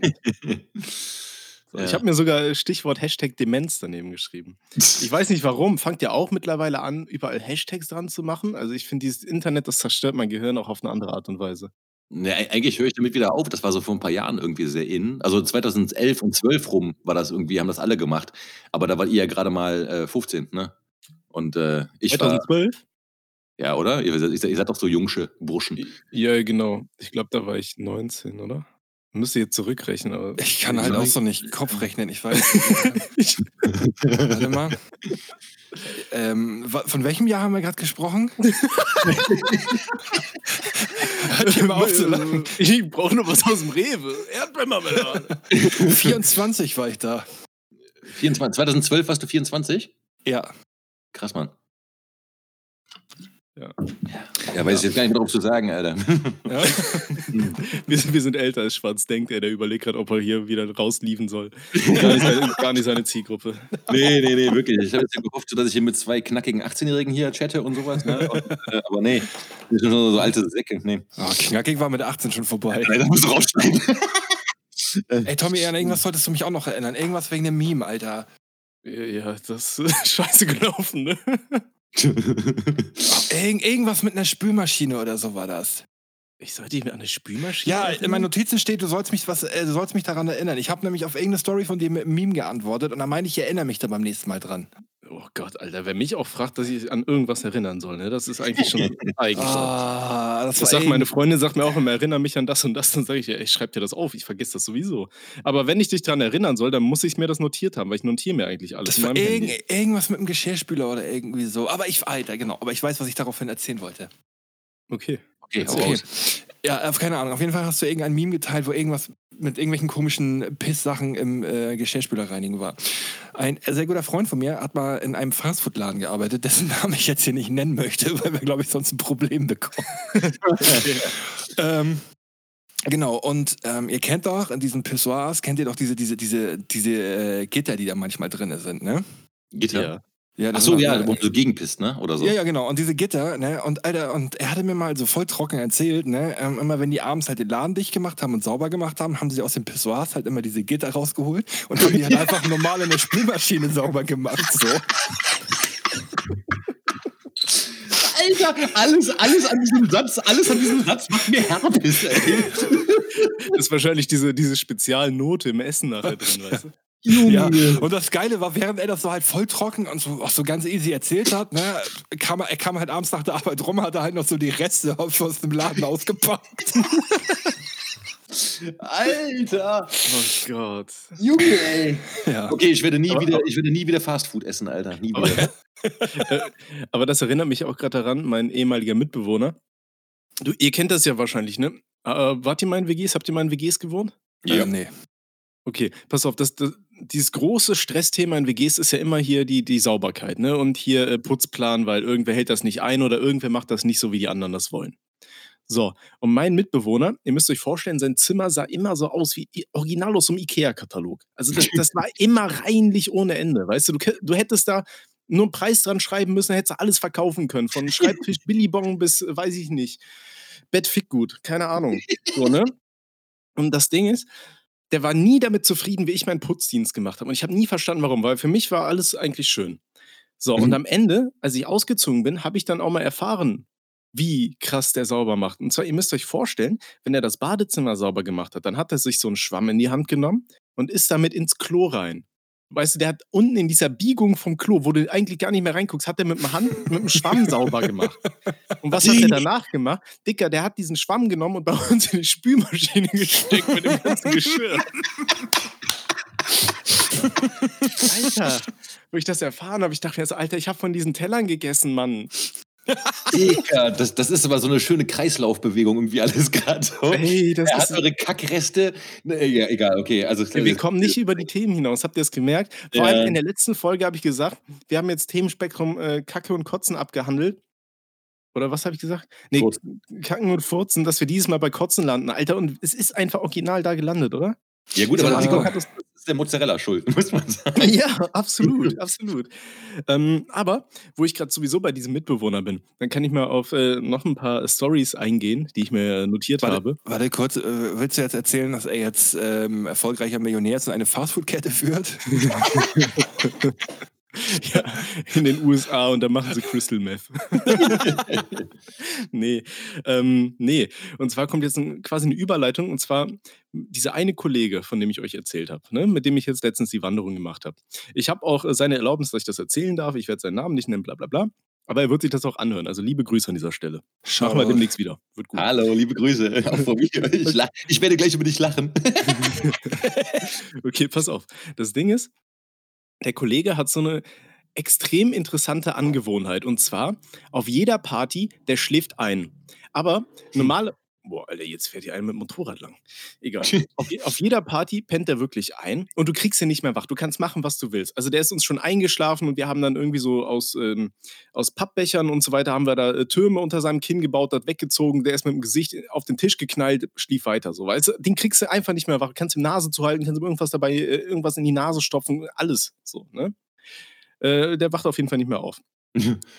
Ja. Ich habe mir sogar Stichwort Hashtag Demenz daneben geschrieben. Ich weiß nicht warum. Fangt ihr auch mittlerweile an, überall Hashtags dran zu machen? Also ich finde, dieses Internet, das zerstört mein Gehirn auch auf eine andere Art und Weise. Ne, eig- eigentlich höre ich damit wieder auf. Das war so vor ein paar Jahren irgendwie sehr in. Also 2011 und 12 rum war das irgendwie, haben das alle gemacht. Aber da war ihr ja gerade mal äh, 15, ne? Und äh, ich war, 2012? ja, oder? Ihr, ihr, seid- ihr seid doch so jungsche Burschen. Ja, genau. Ich glaube, da war ich 19, oder? Müsste jetzt zurückrechnen, aber. ich kann halt auch so nicht Kopf rechnen, ich weiß. Ich, Warte mal. Ähm, von welchem Jahr haben wir gerade gesprochen? Hört ihr mal auf zu lachen. ich brauche nur was aus dem Rewe. Erdbeermarmelade. 24 war ich da. 24, 2012 warst du 24? Ja. Krass, Mann. Ja. Ja, weiß ich jetzt gar nicht mehr drauf zu sagen, Alter. ja. Wir, sind- wir sind älter als Schwarz denkt, er, der überlegt gerade, ob er hier wieder rausliefen soll. Gar nicht seine, gar nicht seine Zielgruppe. nee, nee, nee, wirklich. Ich habe jetzt ja gehofft, so, dass ich hier mit zwei knackigen 18-Jährigen hier chatte und sowas. Ne? Und, äh, aber nee, das sind nur so alte Säcke. Nee. Oh, knackig war mit 18 schon vorbei. Nein, da musst du rausschneiden. Ey, Tommy, an irgendwas solltest du mich auch noch erinnern. Irgendwas wegen dem Meme, Alter. Ja, ja, das ist scheiße gelaufen, ne? Irgend, irgendwas mit einer Spülmaschine oder so war das. Ich sollte dich mit einer Spülmaschine. Ja, in meinen Notizen steht, du sollst mich, was, äh, du sollst mich daran erinnern. Ich habe nämlich auf irgendeine Story von dir mit einem Meme geantwortet und da meine ich, ich erinnere mich da beim nächsten Mal dran. Oh Gott, Alter, wer mich auch fragt, dass ich an irgendwas erinnern soll, ne? Das ist eigentlich schon Eigenschaft. Ah, das, Das sagt meine Freundin, sagt mir auch immer, erinnere mich an das und das. Dann sage ich, ja, ich schreibe dir das auf, ich vergesse das sowieso. Aber wenn ich dich daran erinnern soll, dann muss ich mir das notiert haben, weil ich notiere mir eigentlich alles Das war Handy. irgendwas mit einem Geschirrspüler oder irgendwie so. Aber ich, Alter, genau. Aber ich weiß, was ich daraufhin erzählen wollte. Okay. Okay, Okay. Ja, auf keine Ahnung. Auf jeden Fall hast du irgendein Meme geteilt, wo irgendwas mit irgendwelchen komischen Pisssachen im äh, Geschirrspüler reinigen war. Ein sehr guter Freund von mir hat mal in einem Fastfood-Laden gearbeitet, dessen Namen ich jetzt hier nicht nennen möchte, weil wir, glaube ich, sonst ein Problem bekommen. ähm, Genau, und ähm, ihr kennt doch in diesen Pissoirs, kennt ihr doch diese, diese, diese, diese äh, Gitter, die da manchmal drin sind, ne? Gitter. Ja. Ja, Ach so, ja, wo du gegenpisst, ne? Oder so. Ja, ja, genau. Und diese Gitter, ne? Und Alter, und er hatte mir mal so voll trocken erzählt, ne? Ähm, immer wenn die abends halt den Laden dicht gemacht haben und sauber gemacht haben, haben sie aus den Pissoirs halt immer diese Gitter rausgeholt und haben die halt einfach normal in der Spülmaschine sauber gemacht. So. Alter, alles, alles an diesem Satz, alles an diesem Satz macht mir Herpes, ey. Das ist wahrscheinlich diese, diese Spezialnote im Essen nachher drin, weißt du? Ja. Und das Geile war, während er das so halt voll trocken und so, auch so ganz easy erzählt hat, ne, kam er, kam halt abends nach der Arbeit rum, hat er halt noch so die Reste aus dem Laden ausgepackt. Alter. Oh Gott. Junge, ey. Ja. Okay, ich werde nie Aber- wieder, ich werde nie wieder Fastfood essen, Alter. Nie Aber, wieder. äh, aber das erinnert mich auch gerade daran, mein ehemaliger Mitbewohner. Du, ihr kennt das ja wahrscheinlich, ne? Äh, wart ihr mal in WGs? Habt ihr mal in WGs gewohnt? Ähm, nee. Okay, pass auf, das, das, dieses große Stressthema in WGs ist ja immer hier die, die Sauberkeit, ne? Und hier äh, Putzplan, weil irgendwer hält das nicht ein oder irgendwer macht das nicht so, wie die anderen das wollen. So, und mein Mitbewohner, ihr müsst euch vorstellen, sein Zimmer sah immer so aus wie original aus so einem Ikea-Katalog. Also das, das war immer reinlich ohne Ende, weißt du? Du, du hättest da nur einen Preis dran schreiben müssen, hättest du alles verkaufen können. Von Schreibtisch Billibong bis, äh, weiß ich nicht, Bett Fickgut, keine Ahnung. So, ne? Und das Ding ist, der war nie damit zufrieden, wie ich meinen Putzdienst gemacht habe. Und ich habe nie verstanden, warum, weil für mich war alles eigentlich schön. So, und Mhm. am Ende, als ich ausgezogen bin, habe ich dann auch mal erfahren, wie krass der sauber macht. Und zwar, ihr müsst euch vorstellen, wenn er das Badezimmer sauber gemacht hat, dann hat er sich so einen Schwamm in die Hand genommen und ist damit ins Klo rein. Weißt du, der hat unten in dieser Biegung vom Klo, wo du eigentlich gar nicht mehr reinguckst, hat er mit dem Hand, mit dem Schwamm sauber gemacht. Und was hat er danach gemacht? Dicker, der hat diesen Schwamm genommen und bei uns in die Spülmaschine gesteckt mit dem ganzen Geschirr. Alter, wo ich das erfahren habe, ich dachte mir so, Alter, ich habe von diesen Tellern gegessen, Mann. Digga, das, das ist aber so eine schöne Kreislaufbewegung irgendwie alles gerade so. Ey, das Er hat ist, eure Kackreste. Ne, ja, egal, okay. Also, wir kommen nicht über die Themen hinaus, habt ihr es gemerkt? Vor Ja. allem in der letzten Folge habe ich gesagt, wir haben jetzt Themenspektrum äh, Kacke und Kotzen abgehandelt. Oder was habe ich gesagt? Nee, Furzen. Kacken und Furzen, dass wir dieses Mal bei Kotzen landen, Alter. Und es ist einfach original da gelandet, oder? Ja, gut, aber das Nico hat das, das ist der Mozzarella schuld, muss man sagen. Ja, absolut, absolut. Ähm, aber wo ich gerade sowieso bei diesem Mitbewohner bin, dann kann ich mal auf äh, noch ein paar Stories eingehen, die ich mir notiert Warte, habe. warte kurz, äh, willst du jetzt erzählen, dass er jetzt ähm, erfolgreicher Millionär ist und eine Fastfood-Kette führt? Ja, in den USA und da machen sie Crystal Meth. nee, ähm, nee. Und zwar kommt jetzt ein, quasi eine Überleitung und zwar dieser eine Kollege, von dem ich euch erzählt habe, ne, mit dem ich jetzt letztens die Wanderung gemacht habe. Ich habe auch äh, seine Erlaubnis, dass ich das erzählen darf. Ich werde seinen Namen nicht nennen, bla bla bla. Aber er wird sich das auch anhören. Also liebe Grüße an dieser Stelle. Machen wir demnächst wieder. Wird gut. Hallo, liebe Grüße. Auch von mir. Ich, ich werde gleich über dich lachen. Okay, pass auf. Das Ding ist, der Kollege hat so eine extrem interessante Angewohnheit. Und zwar, auf jeder Party, der schläft ein. Aber normale. Boah, Alter, jetzt fährt hier einer mit dem Motorrad lang. Egal. Auf, auf jeder Party pennt er wirklich ein und du kriegst ihn nicht mehr wach. Du kannst machen, was du willst. Also der ist uns schon eingeschlafen und wir haben dann irgendwie so aus, ähm, aus Pappbechern und so weiter haben wir da äh, Türme unter seinem Kinn gebaut, hat weggezogen, der ist mit dem Gesicht auf den Tisch geknallt, schlief weiter. So, weißt du, den kriegst du einfach nicht mehr wach. Kannst ihm Nase zuhalten, kannst ihm irgendwas dabei, äh, irgendwas in die Nase stopfen, alles. So, ne? Äh, der wacht auf jeden Fall nicht mehr auf.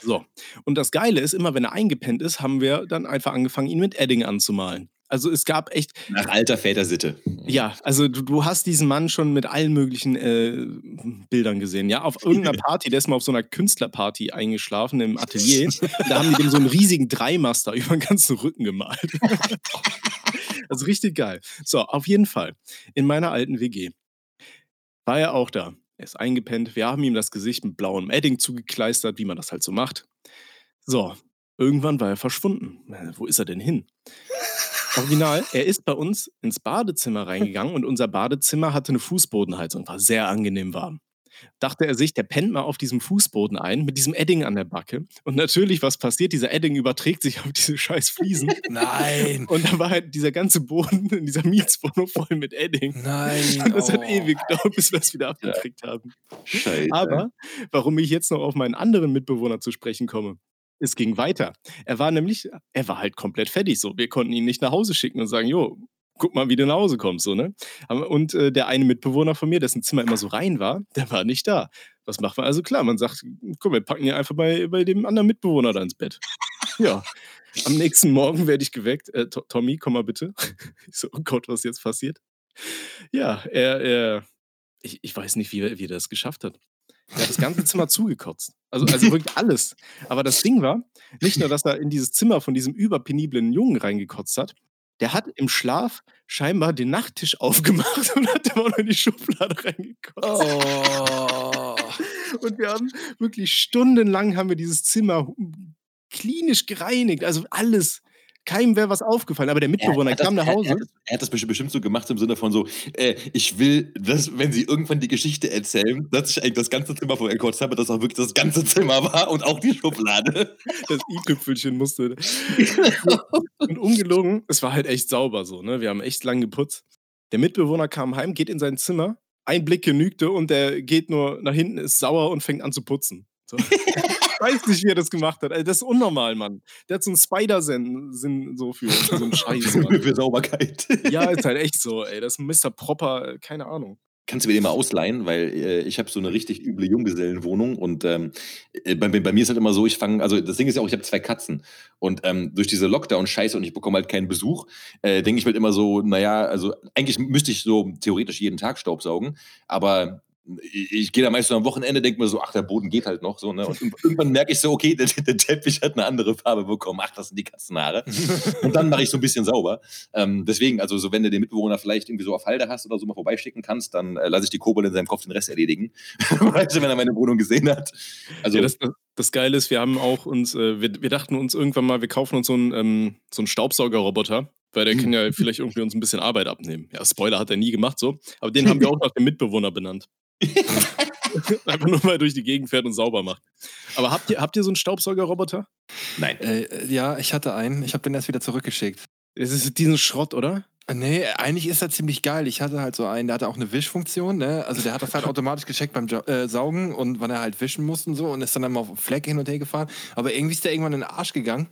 So. Und das Geile ist, immer wenn er eingepennt ist, haben wir dann einfach angefangen, ihn mit Edding anzumalen. Also es gab echt, Nach alter Vätersitte. ja, also du, du hast diesen Mann schon mit allen möglichen äh, Bildern gesehen. Ja, auf irgendeiner Party, der ist mal auf so einer Künstlerparty eingeschlafen im Atelier. da haben die dem so einen riesigen Dreimaster über den ganzen Rücken gemalt. also richtig geil. So, auf jeden Fall. In meiner alten WG war er auch da. Er ist eingepennt. Wir haben ihm das Gesicht mit blauem Edding zugekleistert, wie man das halt so macht. So, irgendwann war er verschwunden. Wo ist er denn hin? Original, er ist bei uns ins Badezimmer reingegangen und unser Badezimmer hatte eine Fußbodenheizung, war sehr angenehm warm. Dachte er sich, der pennt mal auf diesem Fußboden ein mit diesem Edding an der Backe. Und natürlich, was passiert? Dieser Edding überträgt sich auf diese scheiß Fliesen. Nein. Und dann war halt dieser ganze Boden in dieser Mietswohnung voll mit Edding. Nein. Und das hat oh. ewig gedauert, bis wir es wieder abgekriegt haben. Scheiße. Aber warum ich jetzt noch auf meinen anderen Mitbewohner zu sprechen komme, es ging weiter. Er war nämlich, er war halt komplett fertig so. Wir konnten ihn nicht nach Hause schicken und sagen, jo, guck mal, wie du nach Hause kommst, so, ne? Und äh, der eine Mitbewohner von mir, dessen Zimmer immer so rein war, der war nicht da. Was macht man? Also klar, man sagt, komm, wir packen ihn einfach bei, bei dem anderen Mitbewohner da ins Bett. Ja. Am nächsten Morgen werde ich geweckt. Äh, To- Tommy, komm mal bitte. Ich so, oh Gott, was jetzt passiert? Ja, er, er ich, ich weiß nicht, wie, er- wie er das geschafft hat. Er hat das ganze Zimmer zugekotzt. Also, also wirklich alles. Aber das Ding war, nicht nur, dass er in dieses Zimmer von diesem überpeniblen Jungen reingekotzt hat, der hat im Schlaf scheinbar den Nachttisch aufgemacht und hat immer noch in die Schublade reingekotzt. Oh. Und wir haben wirklich stundenlang haben wir dieses Zimmer klinisch gereinigt. Also alles. Keinem wäre was aufgefallen. Aber der Mitbewohner hat das- kam nach Er, er, Hause. das, er hat das bestimmt, so gemacht im Sinne von so, äh, ich will, dass, wenn sie irgendwann die Geschichte erzählen, dass ich eigentlich das ganze Zimmer voll gekotzt habe, dass auch wirklich das ganze Zimmer war und auch die Schublade. das i-Tüpfelchen musste. Und ungelogen, es war halt echt sauber so, ne? Wir haben echt lang geputzt. Der Mitbewohner kam heim, geht in sein Zimmer, ein Blick genügte und der geht nur nach hinten, ist sauer und fängt an zu putzen. So. ich weiß nicht, wie er das gemacht hat. Also das ist unnormal, Mann. Der hat so einen Spider-Sinn Sinn so für, für so einen Scheiß, Mann. Für Sauberkeit. Ja, ist halt echt so, ey. Das ist ein Mr. Proper, äh, keine Ahnung. Kannst du mir den mal ausleihen, weil äh, ich habe so eine richtig üble Junggesellenwohnung und ähm, äh, bei, bei mir ist halt immer so, ich fange, also das Ding ist ja auch, ich habe zwei Katzen und ähm, durch diese Lockdown-Scheiße und ich bekomme halt keinen Besuch, äh, denke ich mir halt immer so, naja, also eigentlich müsste ich so theoretisch jeden Tag Staubsaugen, aber ich, ich gehe da meist so am Wochenende, denke mir so, ach, der Boden geht halt noch so, ne? Und irgendwann merke ich so, okay, der, der Teppich hat eine andere Farbe bekommen, ach, das sind die Katzenhaare. Und dann mache ich so ein bisschen sauber. Ähm, deswegen, also so, wenn du den Mitbewohner vielleicht irgendwie so auf Halde hast oder so mal vorbeischicken kannst, dann äh, lasse ich die Kobold in seinem Kopf den Rest erledigen. weißt du, wenn er meine Wohnung gesehen hat. Also, ja, das, das- das Geile ist, wir haben auch uns, äh, wir, wir dachten uns irgendwann mal, wir kaufen uns so einen, ähm, so einen Staubsaugerroboter, weil der kann ja vielleicht irgendwie uns ein bisschen Arbeit abnehmen. Ja, Spoiler hat er nie gemacht so, aber den haben wir auch nach dem Mitbewohner benannt. Einfach nur mal durch die Gegend fährt und sauber macht. Aber habt ihr, habt ihr so einen Staubsaugerroboter? nein. Äh, ja, ich hatte einen. Ich habe den erst wieder zurückgeschickt. Das ist diesen Schrott, oder? Äh, Nee, eigentlich ist er ziemlich geil. Ich hatte halt so einen, der hatte auch eine Wischfunktion, ne? Also der hat das halt automatisch gecheckt beim jo äh, Saugen und wann er halt wischen musste und so und ist dann immer auf dem Fleck hin und her gefahren. Aber irgendwie ist der irgendwann in den Arsch gegangen.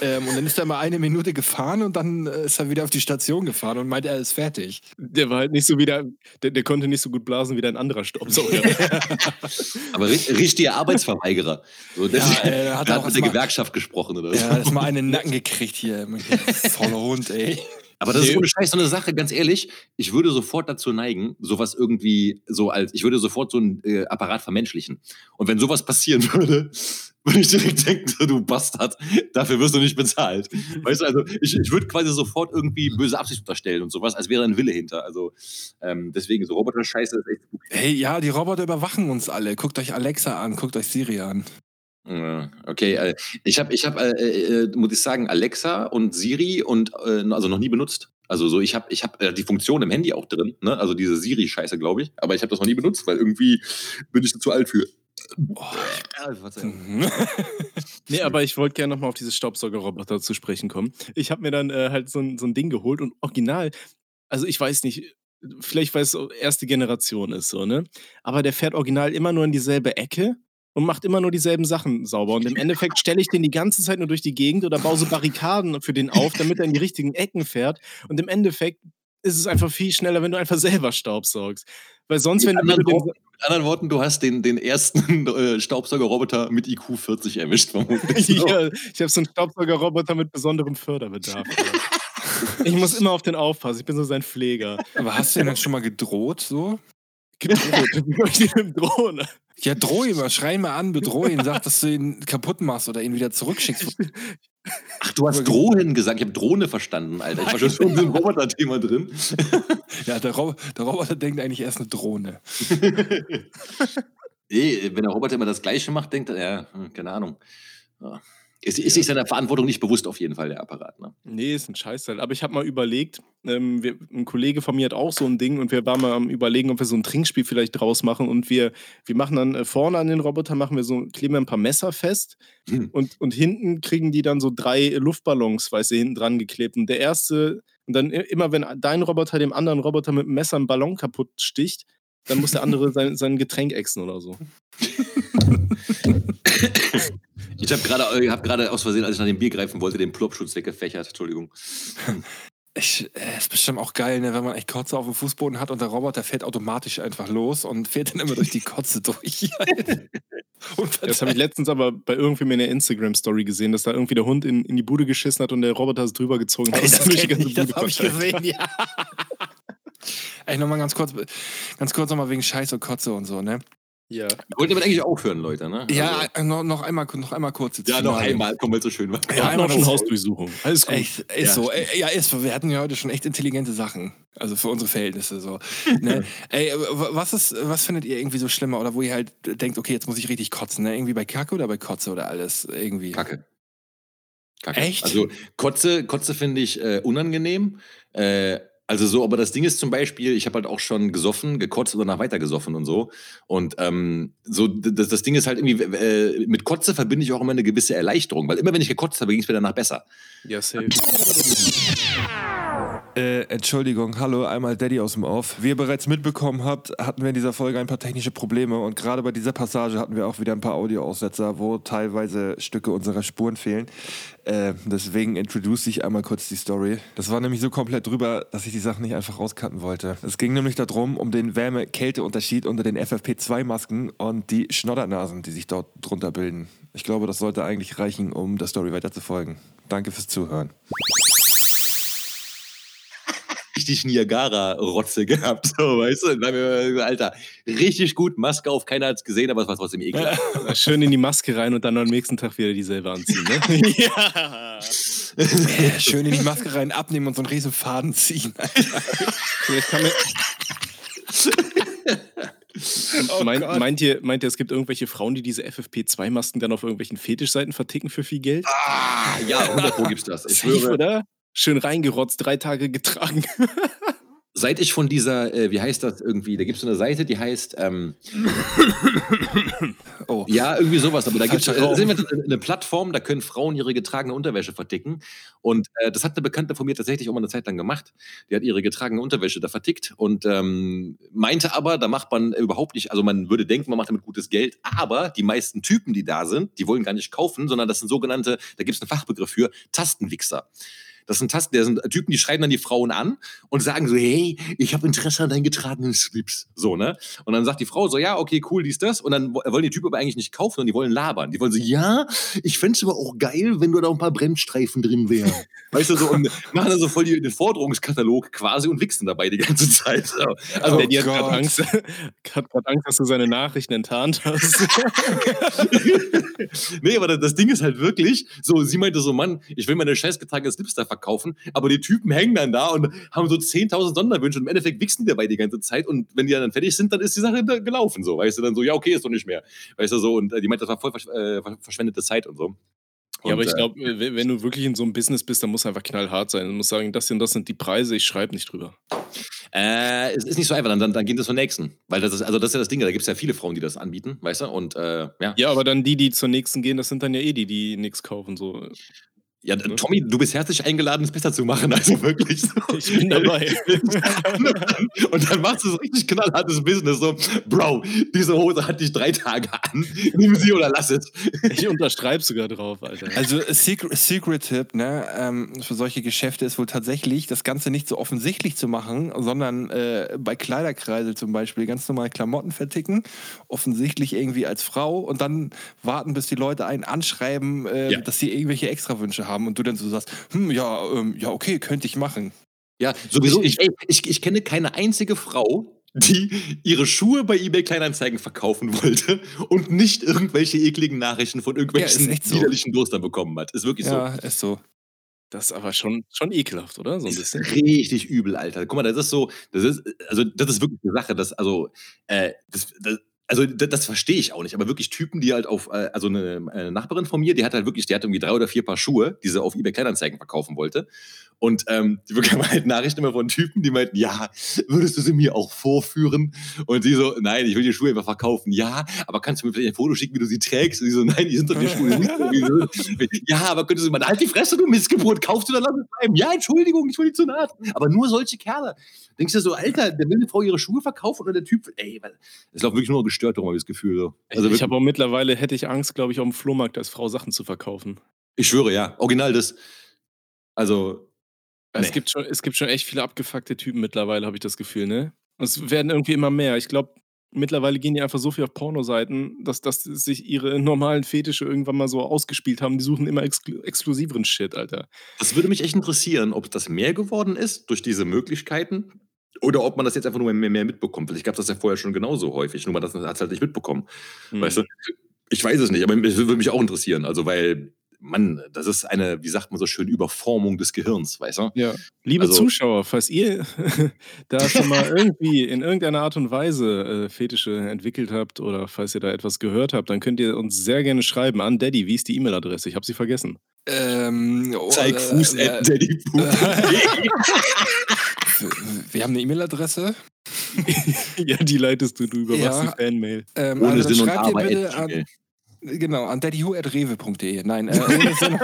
Ähm, und dann ist er mal eine Minute gefahren und dann äh, ist er wieder auf die Station gefahren und meinte, er ist fertig. Der war halt nicht so wie der, der, konnte nicht so gut blasen wie dein anderer Staubsauger. Aber ri- richtiger Arbeitsverweigerer. So, Ja, äh, hat hat, auch mit der mal- Gewerkschaft gesprochen oder so. Ja, das mal einen Nacken gekriegt hier. Voller Hund, ey. Aber das ist ohne Scheiß so eine Sache, ganz ehrlich. Ich würde sofort dazu neigen, sowas irgendwie so als, ich würde sofort so einen äh, Apparat vermenschlichen. Und wenn sowas passieren würde, würde ich direkt denken, du Bastard, dafür wirst du nicht bezahlt. Weißt du, also ich, ich würde quasi sofort irgendwie böse Absicht unterstellen und sowas, als wäre ein Wille hinter. Also ähm, deswegen, so Roboter-Scheiße ist echt gut. Hey, ja, die Roboter überwachen uns alle. Guckt euch Alexa an, guckt euch Siri an. Okay, äh, ich habe, ich hab, äh, äh, muss ich sagen, Alexa und Siri und äh, also noch nie benutzt. Also so, ich habe, ich habe äh, die Funktion im Handy auch drin, ne? Also diese Siri-Scheiße, glaube ich. Aber ich habe das noch nie benutzt, weil irgendwie bin ich da zu alt für. Ja. Mhm. Nee, aber ich wollte gerne nochmal auf diese Staubsaugerroboter zu sprechen kommen. Ich habe mir dann äh, halt so ein, so ein Ding geholt und original, also ich weiß nicht, vielleicht weil es erste Generation ist, so, ne? Aber der fährt original immer nur in dieselbe Ecke und macht immer nur dieselben Sachen sauber. Und im Endeffekt stelle ich den die ganze Zeit nur durch die Gegend oder baue so Barrikaden für den auf, damit er in die richtigen Ecken fährt. Und im Endeffekt ist es einfach viel schneller, wenn du einfach selber Staubsaugst. Weil sonst, wenn Mit du mit anderen Worten, du hast den, den ersten äh, Staubsaugerroboter mit IQ 40 erwischt, vermutlich. So. ja, ich habe so einen Staubsaugerroboter mit besonderem Förderbedarf. Ich muss immer auf den aufpassen. Ich bin so sein Pfleger. Aber hast du ihn dann schon mal gedroht so? Gedroht. Denn drohen? Ja, droh ihn mal, schrei mal an, bedroh ihn, sag, dass du ihn kaputt machst oder ihn wieder zurückschickst. Ach, du hast Drohnen gesagt. Ich habe Drohne verstanden, Alter. Ich war schon so in diesem Roboter-Thema drin. Ja, der, Ro der Roboter denkt eigentlich erst eine Drohne. Nee, wenn der Roboter immer das Gleiche macht, denkt er, ja, hm, keine Ahnung. Ja. Ist, ist sich seiner Verantwortung nicht bewusst auf jeden Fall, der Apparat. Ne? Nee, ist ein Scheißteil. Aber ich habe mal überlegt, ähm, wir, ein Kollege von mir hat auch so ein Ding und wir waren mal am überlegen, ob wir so ein Trinkspiel vielleicht draus machen und wir, wir machen dann äh, vorne an den Roboter, machen wir so, kleben wir ein paar Messer fest Hm. und, und hinten kriegen die dann so drei Luftballons, weißt du, hinten dran geklebt. Und der erste, und dann immer, wenn dein Roboter dem anderen Roboter mit dem Messer einen Ballon kaputt sticht, dann muss der andere sein, sein Getränk exen oder so. Ich habe gerade hab gerade aus Versehen, als ich nach dem Bier greifen wollte, den Plopschutz weggefächert. Entschuldigung. Ich, äh, ist bestimmt auch geil, ne, wenn man echt Kotze auf dem Fußboden hat und der Roboter fährt automatisch einfach los und fährt dann immer durch die Kotze durch. Das habe ich letztens aber bei irgendwem in der Instagram-Story gesehen, dass da irgendwie der Hund in, in die Bude geschissen hat und der Roboter ist drüber gezogen hat. Ey, das ganze ich, das habe ich gesehen, ja. Ey, nochmal ganz kurz, ganz kurz nochmal wegen Scheiß und Kotze und so, ne? Ja. Wir wollten damit eigentlich aufhören, Leute. Ne? Ja, Also, äh, noch, noch, einmal, noch einmal kurz. jetzt ja noch final. einmal. Komm, weil so schön war. Ja, Wir hatten einmal noch- Hausdurchsuchung. Alles gut. Echt, ist Ja. so. Ey, ja, ist. Wir hatten ja heute schon echt intelligente Sachen. Also für unsere Verhältnisse so. ne? Ey, w- was ist, was findet ihr irgendwie so schlimmer oder wo ihr halt denkt, okay, jetzt muss ich richtig kotzen, ne? Irgendwie bei Kacke oder bei Kotze oder alles irgendwie? Kacke. Kacke. Echt? Also Kotze, Kotze finde ich äh, unangenehm. Äh, also so, aber das Ding ist zum Beispiel, ich habe halt auch schon gesoffen, gekotzt oder danach weiter gesoffen und so. Und ähm, so das, das Ding ist halt irgendwie, äh, mit Kotze verbinde ich auch immer eine gewisse Erleichterung, weil immer wenn ich gekotzt habe, ging es mir danach besser. Ja, safe. Äh, Entschuldigung, hallo, einmal Daddy aus dem Off. Wie ihr bereits mitbekommen habt, hatten wir in dieser Folge ein paar technische Probleme und gerade bei dieser Passage hatten wir auch wieder ein paar Audioaussetzer, wo teilweise Stücke unserer Spuren fehlen. Äh, deswegen introduce ich einmal kurz die Story. Das war nämlich so komplett drüber, dass ich die Sachen nicht einfach rauscutten wollte. Es ging nämlich darum, um den Wärme-Kälte-Unterschied unter den FFP2-Masken und die Schnoddernasen, die sich dort drunter bilden. Ich glaube, das sollte eigentlich reichen, um der Story weiterzufolgen. Danke fürs Zuhören. Richtig Niagara-Rotze gehabt, so, weißt du? Und dann haben wir Alter, richtig gut, Maske auf, keiner hat es gesehen, aber es war trotzdem ekelhaft. Schön in die Maske rein und dann am nächsten Tag wieder dieselbe anziehen, ne? ja. Äh, schön in die Maske rein, abnehmen und so einen riesen Faden ziehen. Vielleicht kann man, Oh Mein, Gott. meint, ihr, meint ihr, es gibt irgendwelche Frauen, die diese FFP2-Masken dann auf irgendwelchen Fetischseiten verticken für viel Geld? Ah, ja, 100 Pro gibt's das. Ich Safe, schwöre, oder? Schön reingerotzt, drei Tage getragen. seit ich von dieser, äh, wie heißt das irgendwie, da gibt es so eine Seite, die heißt, ähm, Oh. ja, irgendwie sowas, aber da gibt es äh, eine Plattform, da können Frauen ihre getragene Unterwäsche verticken. Und äh, das hat eine Bekannte von mir tatsächlich auch mal eine Zeit lang gemacht. Die hat ihre getragene Unterwäsche da vertickt und ähm, meinte aber, da macht man überhaupt nicht, also man würde denken, man macht damit gutes Geld, aber die meisten Typen, die da sind, die wollen gar nicht kaufen, sondern das sind sogenannte, da gibt es einen Fachbegriff für, Tastenwichser. Das sind Tasten, das sind Typen, die schreiben dann die Frauen an und sagen so, hey, ich habe Interesse an deinen getragenen Slips. So, ne? Und dann sagt die Frau so, ja, okay, cool, dies, das. Und dann wo- wollen die Typen aber eigentlich nicht kaufen, sondern die wollen labern. Die wollen so, ja, ich fände es aber auch geil, wenn da noch ein paar Bremsstreifen drin wären. Weißt du, so, und machen dann so voll die, den Forderungskatalog quasi und wichsen dabei die ganze Zeit. So. Also, Also, der, die hat gerade Angst, hat grad Angst, dass du seine Nachrichten enttarnt hast. nee, aber das, das Ding ist halt wirklich, so, sie meinte so, Mann, ich will meine scheiß getragenen Slips da verkaufen, aber die Typen hängen dann da und haben so 10.000 Sonderwünsche und im Endeffekt wichsen die dabei die ganze Zeit und wenn die dann fertig sind, dann ist die Sache gelaufen, so, weißt du, dann so, ja, okay, ist doch nicht mehr, weißt du, so, und äh, die meinte, das war voll versch äh, ver- verschwendete Zeit und so. Ja, aber Und, ich äh, glaube, wenn du wirklich in so einem Business bist, dann muss einfach knallhart sein. Du musst sagen, das und das sind die Preise, ich schreibe nicht drüber. Äh, es ist nicht so einfach, dann, dann, dann geht es zum nächsten. Weil das ist, also das ist ja das Ding, da gibt es ja viele Frauen, die das anbieten, weißt du? Und äh, ja. Ja, aber dann die, die zur nächsten gehen, das sind dann ja eh die, die nichts kaufen. So. Ja, Tommy, du bist herzlich eingeladen, es besser zu machen, also wirklich. So. Ich bin dabei. Und dann machst du so richtig knallhartes Business. So, Bro, diese Hose hat dich drei Tage an. Nimm sie oder lass es. Ich unterschreibe sogar drauf, Alter. Also Secret, Secret ne, ähm, für solche Geschäfte ist wohl tatsächlich, das Ganze nicht so offensichtlich zu machen, sondern äh, bei Kleiderkreisel zum Beispiel ganz normal Klamotten verticken, offensichtlich irgendwie als Frau und dann warten, bis die Leute einen anschreiben, äh, Ja. dass sie irgendwelche Extrawünsche haben und du dann so sagst, hm, ja, ähm, ja, okay, könnte ich machen. Ja, sowieso. Ich- Ich, ich, ich kenne keine einzige Frau, die ihre Schuhe bei eBay Kleinanzeigen verkaufen wollte und nicht irgendwelche ekligen Nachrichten von irgendwelchen Ja, so. widerlichen Durstern bekommen hat. Ist wirklich Ja, ist so. Das ist aber schon, schon ekelhaft, oder? So ein so. Ist bisschen. richtig übel, Alter. Guck mal, das ist so, das ist, also das ist wirklich eine Sache, dass, also, äh, das, das, also das, das verstehe ich auch nicht, aber wirklich Typen, die halt auf, äh, also eine, eine Nachbarin von mir, die hat halt wirklich, die hat irgendwie drei oder vier Paar Schuhe, die sie auf eBay Kleinanzeigen verkaufen wollte. Und ähm, die bekam halt Nachrichten immer von Typen, die meinten, ja, würdest du sie mir auch vorführen? Und sie so, nein, ich will die Schuhe einfach verkaufen. Ja, aber kannst du mir vielleicht ein Foto schicken, wie du sie trägst? Und sie so, nein, die sind doch die Schuhe nicht so. Ja, aber könntest du mal, halt die Fresse, du Missgeburt, kaufst du dann lass es bleiben. Ja, Entschuldigung, ich will nicht zu nahe. Aber nur solche Kerle. Denkst du so, Alter, der will eine Frau ihre Schuhe verkaufen oder der Typ, ey, es läuft wirklich nur gestört darum, habe ich das Gefühl. So. Also ich habe auch mittlerweile, hätte ich Angst, glaube ich, auf dem Flohmarkt als Frau Sachen zu verkaufen. ich schwöre, ja, original das. Also, Es, Nee. gibt schon, es gibt schon echt viele abgefuckte Typen mittlerweile, habe ich das Gefühl, ne? Und Es werden irgendwie immer mehr. Ich glaube, mittlerweile gehen die einfach so viel auf Pornoseiten, dass, dass sich ihre normalen Fetische irgendwann mal so ausgespielt haben. Die suchen immer exklu exklusiveren Shit, Alter. Das würde mich echt interessieren, ob das mehr geworden ist durch diese Möglichkeiten oder ob man das jetzt einfach nur mehr, mehr mitbekommt. Vielleicht gab es das ja vorher schon genauso häufig, nur man das hat es halt nicht mitbekommen. Hm. Weißt du? Ich weiß es nicht, aber es würde mich auch interessieren. Also, weil, Mann, das ist eine, wie sagt man so schön, Überformung des Gehirns, weißt du? Ja, liebe Also- Zuschauer, falls ihr da schon mal irgendwie in irgendeiner Art und Weise äh, Fetische entwickelt habt oder falls ihr da etwas gehört habt, dann könnt ihr uns sehr gerne schreiben an Daddy. Wie ist die E-Mail-Adresse? Ich habe sie vergessen. Ähm, oh, Zeig Fuß äh, at daddypoop.de. Wir haben eine E-Mail-Adresse. ja, die leitest du drüber. Ja. Machst die Fanmail. Ähm, Ohne also Sinn und schreibt ihr Aber. bitte at an. Genau, an daddyhu.rewe.de. Nein, äh, ohne, Sinn,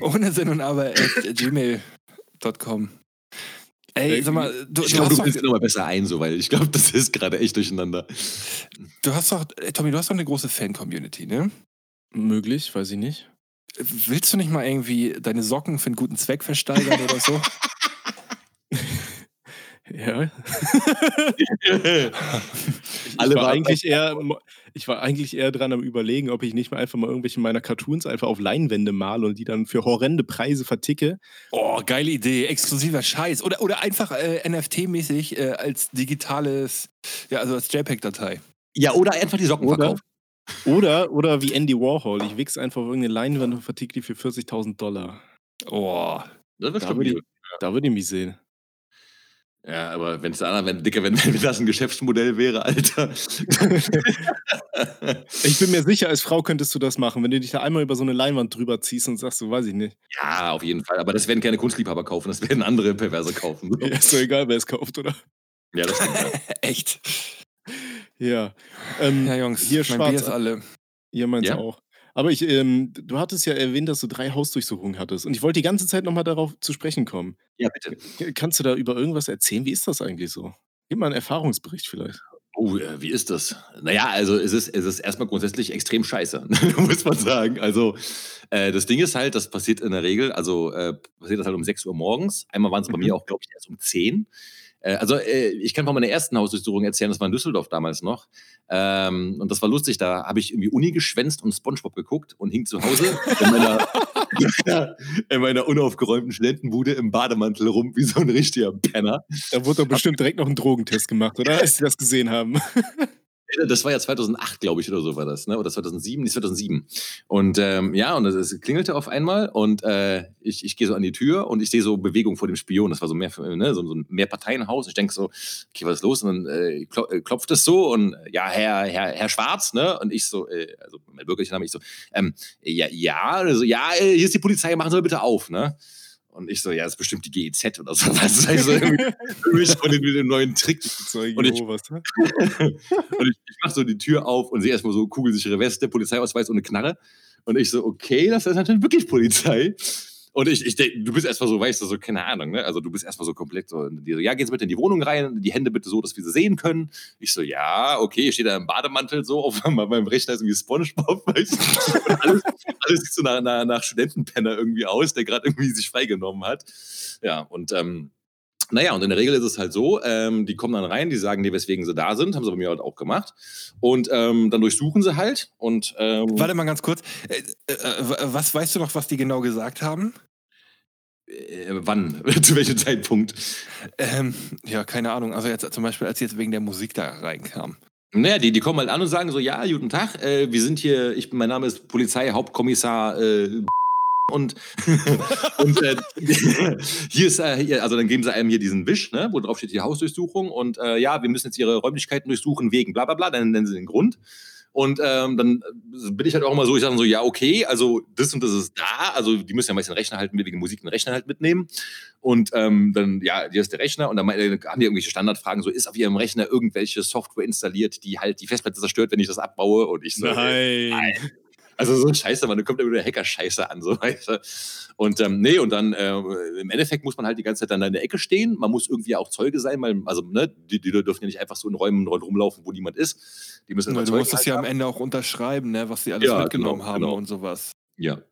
ohne Sinn und Aber at gmail.com. Ey, sag mal, du, Ich glaube, du doch, es nochmal besser ein, so, weil ich glaube, das ist gerade echt durcheinander. du hast doch, äh, Tommy, du hast doch eine große Fan-Community, ne? Möglich, weiß ich nicht. Willst du nicht mal irgendwie deine Socken für einen guten Zweck versteigern oder so? Ja. Alle ich, war waren eigentlich eher, ich war eigentlich eher dran am überlegen, ob ich nicht mal einfach mal irgendwelche meiner Cartoons einfach auf Leinwände male und die dann für horrende Preise verticke. Oh, geile Idee, exklusiver Scheiß. Oder, oder einfach äh, NFT-mäßig äh, als digitales, ja, also als JPEG-Datei. Ja, oder einfach die Socken Oder, verkaufen. oder, oder wie Andy Warhol. Ich wichse einfach auf irgendeine Leinwand und verticke die für 40.000 Dollar. Oh. Das wird Da würde ich, da würde ich mich sehen. Ja, aber wenn es da, wenn, Dicker, wenn, wenn das ein Geschäftsmodell wäre, Alter. Ich bin mir sicher, als Frau könntest du das machen, wenn du dich da einmal über so eine Leinwand drüber ziehst und sagst, so weiß ich nicht. ja, auf jeden Fall. Aber das werden keine Kunstliebhaber kaufen, das werden andere Perverse kaufen. Ja, ist doch egal, wer es kauft, oder? Ja, das stimmt. Ja. Echt? Ja. Ähm, Ja, Jungs, hier mein schwarz. Bier ist alle. Ihr meint Ja? auch. Aber ich, ähm, du hattest ja erwähnt, dass du drei Hausdurchsuchungen hattest. Und ich wollte die ganze Zeit nochmal darauf zu sprechen kommen. ja, bitte. Kannst du da über irgendwas erzählen? Wie ist das eigentlich so? Gib mal einen Erfahrungsbericht vielleicht. Oh, äh, wie ist das? Naja, also es ist, es ist erstmal grundsätzlich extrem scheiße, muss man sagen. Also äh, das Ding ist halt, das passiert in der Regel, also äh, passiert das halt um 6 Uhr morgens. Einmal waren es bei Mhm. mir auch, glaube ich, erst um 10. Äh, also äh, ich kann von meiner ersten Hausdurchsuchung erzählen, das war in Düsseldorf damals noch. Ähm, und das war lustig, da habe ich irgendwie Uni geschwänzt und Spongebob geguckt und hing zu Hause in meiner, in meiner unaufgeräumten Studentenbude im Bademantel rum, wie so ein richtiger Penner. Da wurde doch bestimmt direkt noch ein Drogentest gemacht, oder? Als sie das gesehen haben. Das war ja 2008, glaube ich, oder so war das, ne? Oder 2007? Nee, 2007. Und ähm, ja, und es, klingelte auf einmal und äh, ich, ich gehe so an die Tür und ich sehe so Bewegung vor dem Spion. Das war so mehr, ne, so, so ein Mehrparteienhaus. Ich denke so, okay, was ist los? Und dann äh, äh, klopft es so und äh, ja, Herr, Herr, Herr Schwarz, ne? Und ich so, äh, also mein bürgerlicher Name, ich so, ähm, ja, ja, also, ja, äh, hier ist die Polizei, machen Sie mal bitte auf, ne? Und ich so, ja, das ist bestimmt die GEZ oder so. Was ist also mich von den neuen Trick. Zeugen Und ich- Jehovas, ne? und ich, ich mache so die Tür auf und sehe erstmal so kugelsichere Weste, Polizeiausweis ohne Knarre. Und ich so, okay, das ist natürlich wirklich Polizei. Und ich, ich denke, du bist erstmal so, weißt du, so, keine Ahnung, ne? Also du bist erstmal so komplett so, die so, ja, gehen Sie bitte in die Wohnung rein, die Hände bitte so, dass wir sie sehen können. Ich so, ja, okay, ich stehe da im Bademantel so, auf meinem Rechner ist irgendwie Spongebob, weißt du? Alles, alles sieht so nach, nach, nach Studentenpenner irgendwie aus, der gerade irgendwie sich freigenommen hat. Ja, und ähm, naja, und in der Regel ist es halt so, ähm, die kommen dann rein, die sagen dir, weswegen sie da sind, haben sie bei mir halt auch gemacht. Und ähm, dann durchsuchen sie halt und ähm, Warte mal ganz kurz. Äh, äh, was weißt du noch, was die genau gesagt haben? äh, wann, zu welchem Zeitpunkt. Ähm, ja, keine Ahnung. Also jetzt zum Beispiel, als sie jetzt wegen der Musik da reinkam. Naja, die, die kommen halt an und sagen so, ja, guten Tag, äh, wir sind hier, ich, mein Name ist Polizeihauptkommissar äh, und, und äh, hier ist, äh, hier, also dann geben sie einem hier diesen Wisch, ne, wo drauf steht die Hausdurchsuchung und äh, ja, wir müssen jetzt ihre Räumlichkeiten durchsuchen wegen bla bla bla, dann nennen sie den Grund. Und ähm, dann bin ich halt auch immer so, ich sage so, ja, okay, also das und das ist da. Also die müssen ja meist den Rechner halten, wegen Musik den Rechner halt mitnehmen. Und ähm, dann, ja, hier ist der Rechner und dann haben die irgendwelche Standardfragen, so ist auf ihrem Rechner irgendwelche Software installiert, die halt die Festplatte zerstört, wenn ich das abbaue. Und ich so, Nein. nein. Also so ein Scheiße, man, kommt ja wieder Hacker-Scheiße an, so weißt du. Und ähm, nee, und dann äh, im Endeffekt muss man halt die ganze Zeit dann in der Ecke stehen. Man muss irgendwie auch Zeuge sein, weil, also, ne, die, die dürfen ja nicht einfach so in Räumen rumlaufen, wo niemand ist. Die müssen immer du musst es halt ja am. Ende auch unterschreiben, ne, was sie alles Ja, mitgenommen genau, haben genau. und sowas. Ja.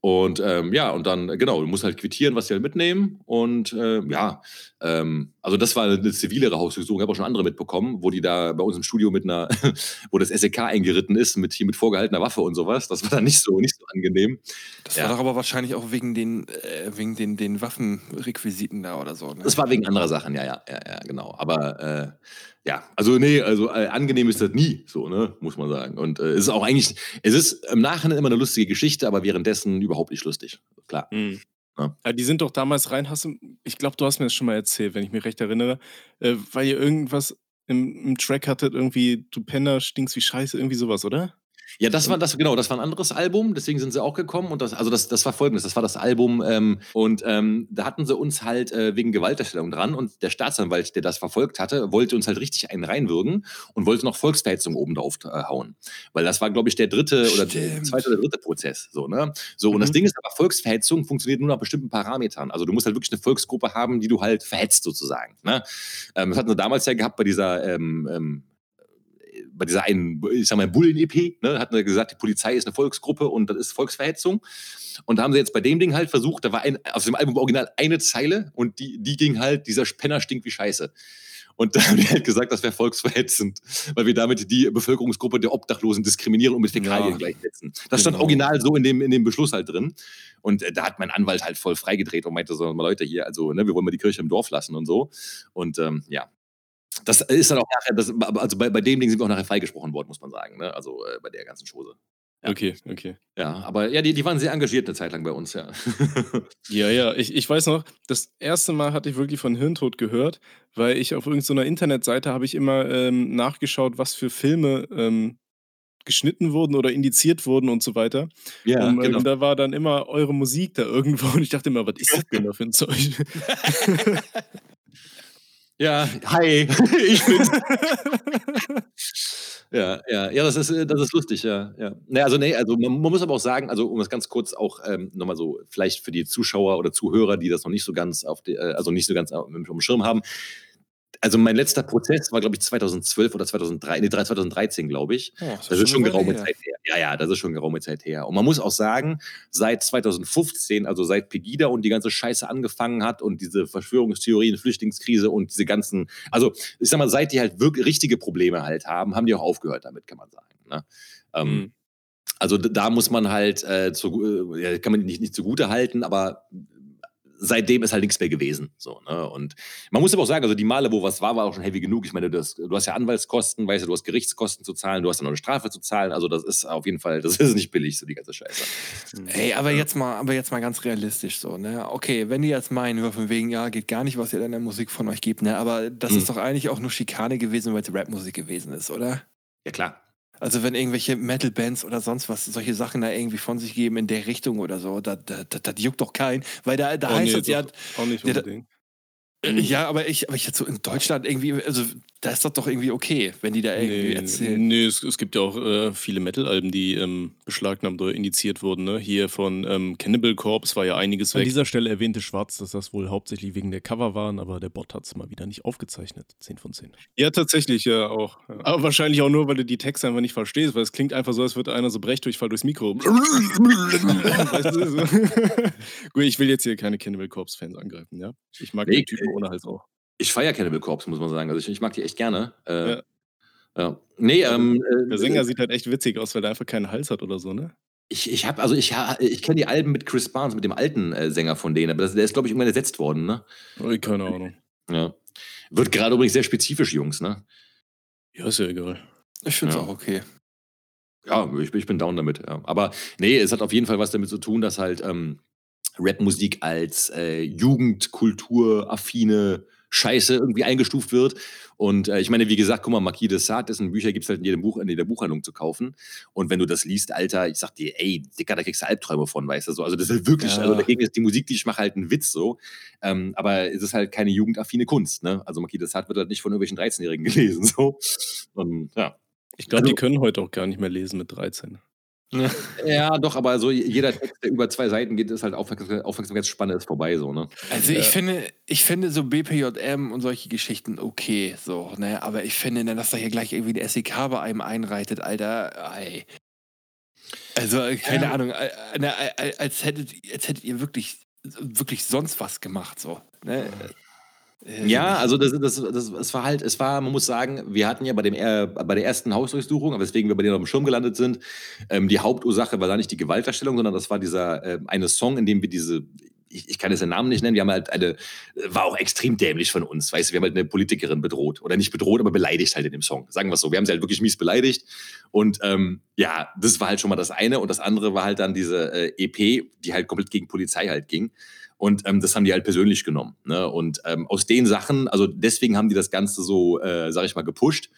Und ähm, ja, und dann, genau, du musst halt quittieren, was sie halt mitnehmen. Und ähm, ja, ähm, also das war eine zivilere Hausdurchsuchung. Ich habe auch schon andere mitbekommen, wo die da bei uns im Studio mit einer, wo das SEK eingeritten ist, mit hier mit vorgehaltener Waffe und sowas. Das war dann nicht so, nicht so angenehm. Das Ja. war doch aber wahrscheinlich auch wegen den, äh, wegen den, den Waffenrequisiten da oder so. Ne? Das war wegen anderer Sachen, ja, ja, ja, ja, genau. Aber äh, ja, also nee, also äh, angenehm ist das nie, so, ne, muss man sagen. Und äh, es ist auch eigentlich, es ist im Nachhinein immer eine lustige Geschichte, aber währenddessen überhaupt nicht lustig. Klar. Mhm. Ja. Ja, die sind doch damals rein, hast du, ich glaube, du hast mir das schon mal erzählt, wenn ich mich recht erinnere, äh, weil ihr irgendwas im, im Track hattet, irgendwie, du Penner stinkst wie Scheiße, irgendwie sowas, oder? Ja, das war das, genau, das war ein anderes Album, deswegen sind sie auch gekommen. Und das, also das, das war folgendes, das war das Album, ähm, und ähm, da hatten sie uns halt äh, wegen Gewalterstellung dran und der Staatsanwalt, der das verfolgt hatte, wollte uns halt richtig einen reinwürgen und wollte noch Volksverhetzung oben drauf äh, hauen. Weil das war, glaube ich, der dritte oder der Stimmt. zweite oder dritte Prozess. So, ne? So, und das Mhm. Ding ist aber, Volksverhetzung funktioniert nur nach bestimmten Parametern. Also du musst halt wirklich eine Volksgruppe haben, die du halt verhetzt sozusagen. Ne? Ähm, das hatten sie damals ja gehabt bei dieser ähm, ähm, bei dieser einen, ich sag mal, Bullen-EP, ne, hatten wir gesagt, die Polizei ist eine Volksgruppe und das ist Volksverhetzung. Und da haben sie jetzt bei dem Ding halt versucht, da war ein, auf dem Album original eine Zeile und die, die ging halt, dieser Penner stinkt wie Scheiße. Und da haben die halt gesagt, das wäre volksverhetzend, weil wir damit die Bevölkerungsgruppe der Obdachlosen diskriminieren und mit Fäkalien Ja. gleichsetzen. Das stand Genau. original so in dem, in dem Beschluss halt drin. Und äh, da hat mein Anwalt halt voll freigedreht und meinte so, mal Leute hier, also, ne, wir wollen mal die Kirche im Dorf lassen und so. Und ähm, ja, das ist dann auch nachher, das, also bei, bei dem Ding sind wir auch nachher freigesprochen worden, muss man sagen. Ne? Also äh, bei der ganzen Chose. Ja. Okay, okay. Ja, aber ja, die, die waren sehr engagiert eine Zeit lang bei uns, ja. Ja, ja, ich, ich weiß noch, das erste Mal hatte ich wirklich von Hirntod gehört, weil ich auf irgendeiner Internetseite habe ich immer ähm, nachgeschaut, was für Filme ähm, geschnitten wurden oder indiziert wurden und so weiter. ja, und, äh, genau. da war dann immer eure Musik da irgendwo und ich dachte immer, was ist das denn da für ein Zeug? Ja, hi, ich bin's. ja, ja, ja, das ist, äh, das ist lustig, ja. ja. Nee, also, nee, also man, man muss aber auch sagen, also um das ganz kurz auch ähm, nochmal so, vielleicht für die Zuschauer oder Zuhörer, die das noch nicht so ganz auf die, äh, also nicht so ganz auf auf dem Schirm haben. Also mein letzter Prozess war, glaube ich, 2012 oder 2003, nee, 2013, glaube ich. Oh, Das ist schon geraume her. Zeit her. Ja, ja, das ist schon geraume Zeit her. Und man muss auch sagen, seit 2015, also seit Pegida und die ganze Scheiße angefangen hat und diese Verschwörungstheorien, Flüchtlingskrise und diese ganzen, also ich sag mal, seit die halt wirklich richtige Probleme halt haben, haben die auch aufgehört damit, kann man sagen. Ne? Ähm, Mhm. Also da muss man halt, äh, zu, äh, ja, kann man nicht, nicht zugute halten, aber seitdem ist halt nichts mehr gewesen. So, ne? Und man muss aber auch sagen, also die Male, wo was war, war auch schon heavy genug. Ich meine, du hast, du hast ja Anwaltskosten, weißt du, du hast Gerichtskosten zu zahlen, du hast dann noch eine Strafe zu zahlen. Also das ist auf jeden Fall, das ist nicht billig, so die ganze Scheiße. Ey, aber jetzt mal, aber jetzt mal ganz realistisch so, ne? Okay, wenn die jetzt meinen, nur von wegen, ja, geht gar nicht, was ihr in der Musik von euch gibt, ne? Aber das Mhm. ist doch eigentlich auch nur Schikane gewesen, weil es Rapmusik gewesen ist, oder? Ja, klar. Also wenn irgendwelche Metal-Bands oder sonst was solche Sachen da irgendwie von sich geben in der Richtung oder so, das da, da, das juckt doch keinen. Weil da, da Oh, heißt nee, es ja, auch nicht Ja, da- unbedingt. ja, aber ich, aber ich jetzt so in Deutschland irgendwie, also da ist das doch irgendwie okay, wenn die da irgendwie Nee, erzählen. nee es, es gibt ja auch äh, viele Metal-Alben, die ähm, beschlagnahmt oder indiziert wurden. Ne? Hier von ähm, Cannibal Corpse war ja einiges An weg. dieser Stelle erwähnte Schwarz, dass das wohl hauptsächlich wegen der Cover waren, aber der Bot hat es mal wieder nicht aufgezeichnet. 10 von 10. Ja, tatsächlich, ja auch. Ja. Aber wahrscheinlich auch nur, weil du die Texte einfach nicht verstehst, weil es klingt einfach so, als würde einer so Brechdurchfall durchs Mikro. weißt du, so. Gut, ich will jetzt hier keine Cannibal Corpse-Fans angreifen, ja? Ich mag Nee, den Typen ohne Hals auch. Ich feiere Cannibal Corpse, muss man sagen. Also ich, ich mag die echt gerne. Äh, Ja. ja. Nee, ähm, äh, Der Sänger sieht halt echt witzig aus, weil der einfach keinen Hals hat oder so, ne? Ich, ich habe, also ich, ich kenne die Alben mit Chris Barnes, mit dem alten äh, Sänger von denen, aber das, der ist, glaube ich, irgendwann ersetzt worden, ne? Oh, keine Ahnung. Ja. Wird gerade übrigens sehr spezifisch, Jungs, ne? Ja, ist ja egal. Ich finde es Ja. auch okay. Ja, ich, ich bin down damit. Ja. Aber nee, es hat auf jeden Fall was damit zu tun, dass halt ähm, Rapmusik als äh, Jugendkultur-affine Scheiße irgendwie eingestuft wird. Und äh, ich meine, wie gesagt, guck mal, Marquis de Sade, dessen Bücher gibt es halt in jedem Buch, in jeder Buchhandlung zu kaufen. Und wenn du das liest, Alter, ich sag dir, ey, Dicker, da kriegst du Albträume von, weißt du so. Also das ist wirklich, Ja. also dagegen ist die Musik, die ich mache, halt ein Witz so. Ähm, aber es ist halt keine jugendaffine Kunst, ne? Also Marquis de Sade wird halt nicht von irgendwelchen 13-Jährigen gelesen, so. Und ja. Ich glaube, Also- die können heute auch gar nicht mehr lesen mit 13. Ja, doch, aber so jeder Text, der über zwei Seiten geht, ist halt Aufmerksam Aufmerksamkeitsspanne ist vorbei, so, ne? Also ich Ja. finde, ich finde so BPJM und solche Geschichten okay, so, ne? Aber ich finde, ne, dass da hier gleich irgendwie ein SEK bei einem einreitet, Alter, ey. Also, äh, keine Ja. Ahnung, äh, äh, ne, äh, als hättet, als hättet ihr wirklich, wirklich sonst was gemacht, so. Ne? Äh, Ja, also das, das, das, es war halt, es war, man muss sagen, wir hatten ja bei, dem, äh, bei der ersten Hausdurchsuchung, weswegen wir bei denen auf dem Schirm gelandet sind, ähm, die Hauptursache war da nicht die Gewaltdarstellung, sondern das war dieser äh, eine Song, in dem wir diese, ich, ich kann jetzt den Namen nicht nennen, wir haben halt eine, war auch extrem dämlich von uns, weißt du, wir haben halt eine Politikerin bedroht oder nicht bedroht, aber beleidigt halt in dem Song, sagen wir es so. Wir haben sie halt wirklich mies beleidigt und ähm, ja, das war halt schon mal das eine und das andere war halt dann diese äh, EP, die halt komplett gegen Polizei halt ging. Und ähm, das haben die halt persönlich genommen. Ne? Und ähm, aus den Sachen, also deswegen haben die das Ganze so, äh, sag ich mal, gepusht.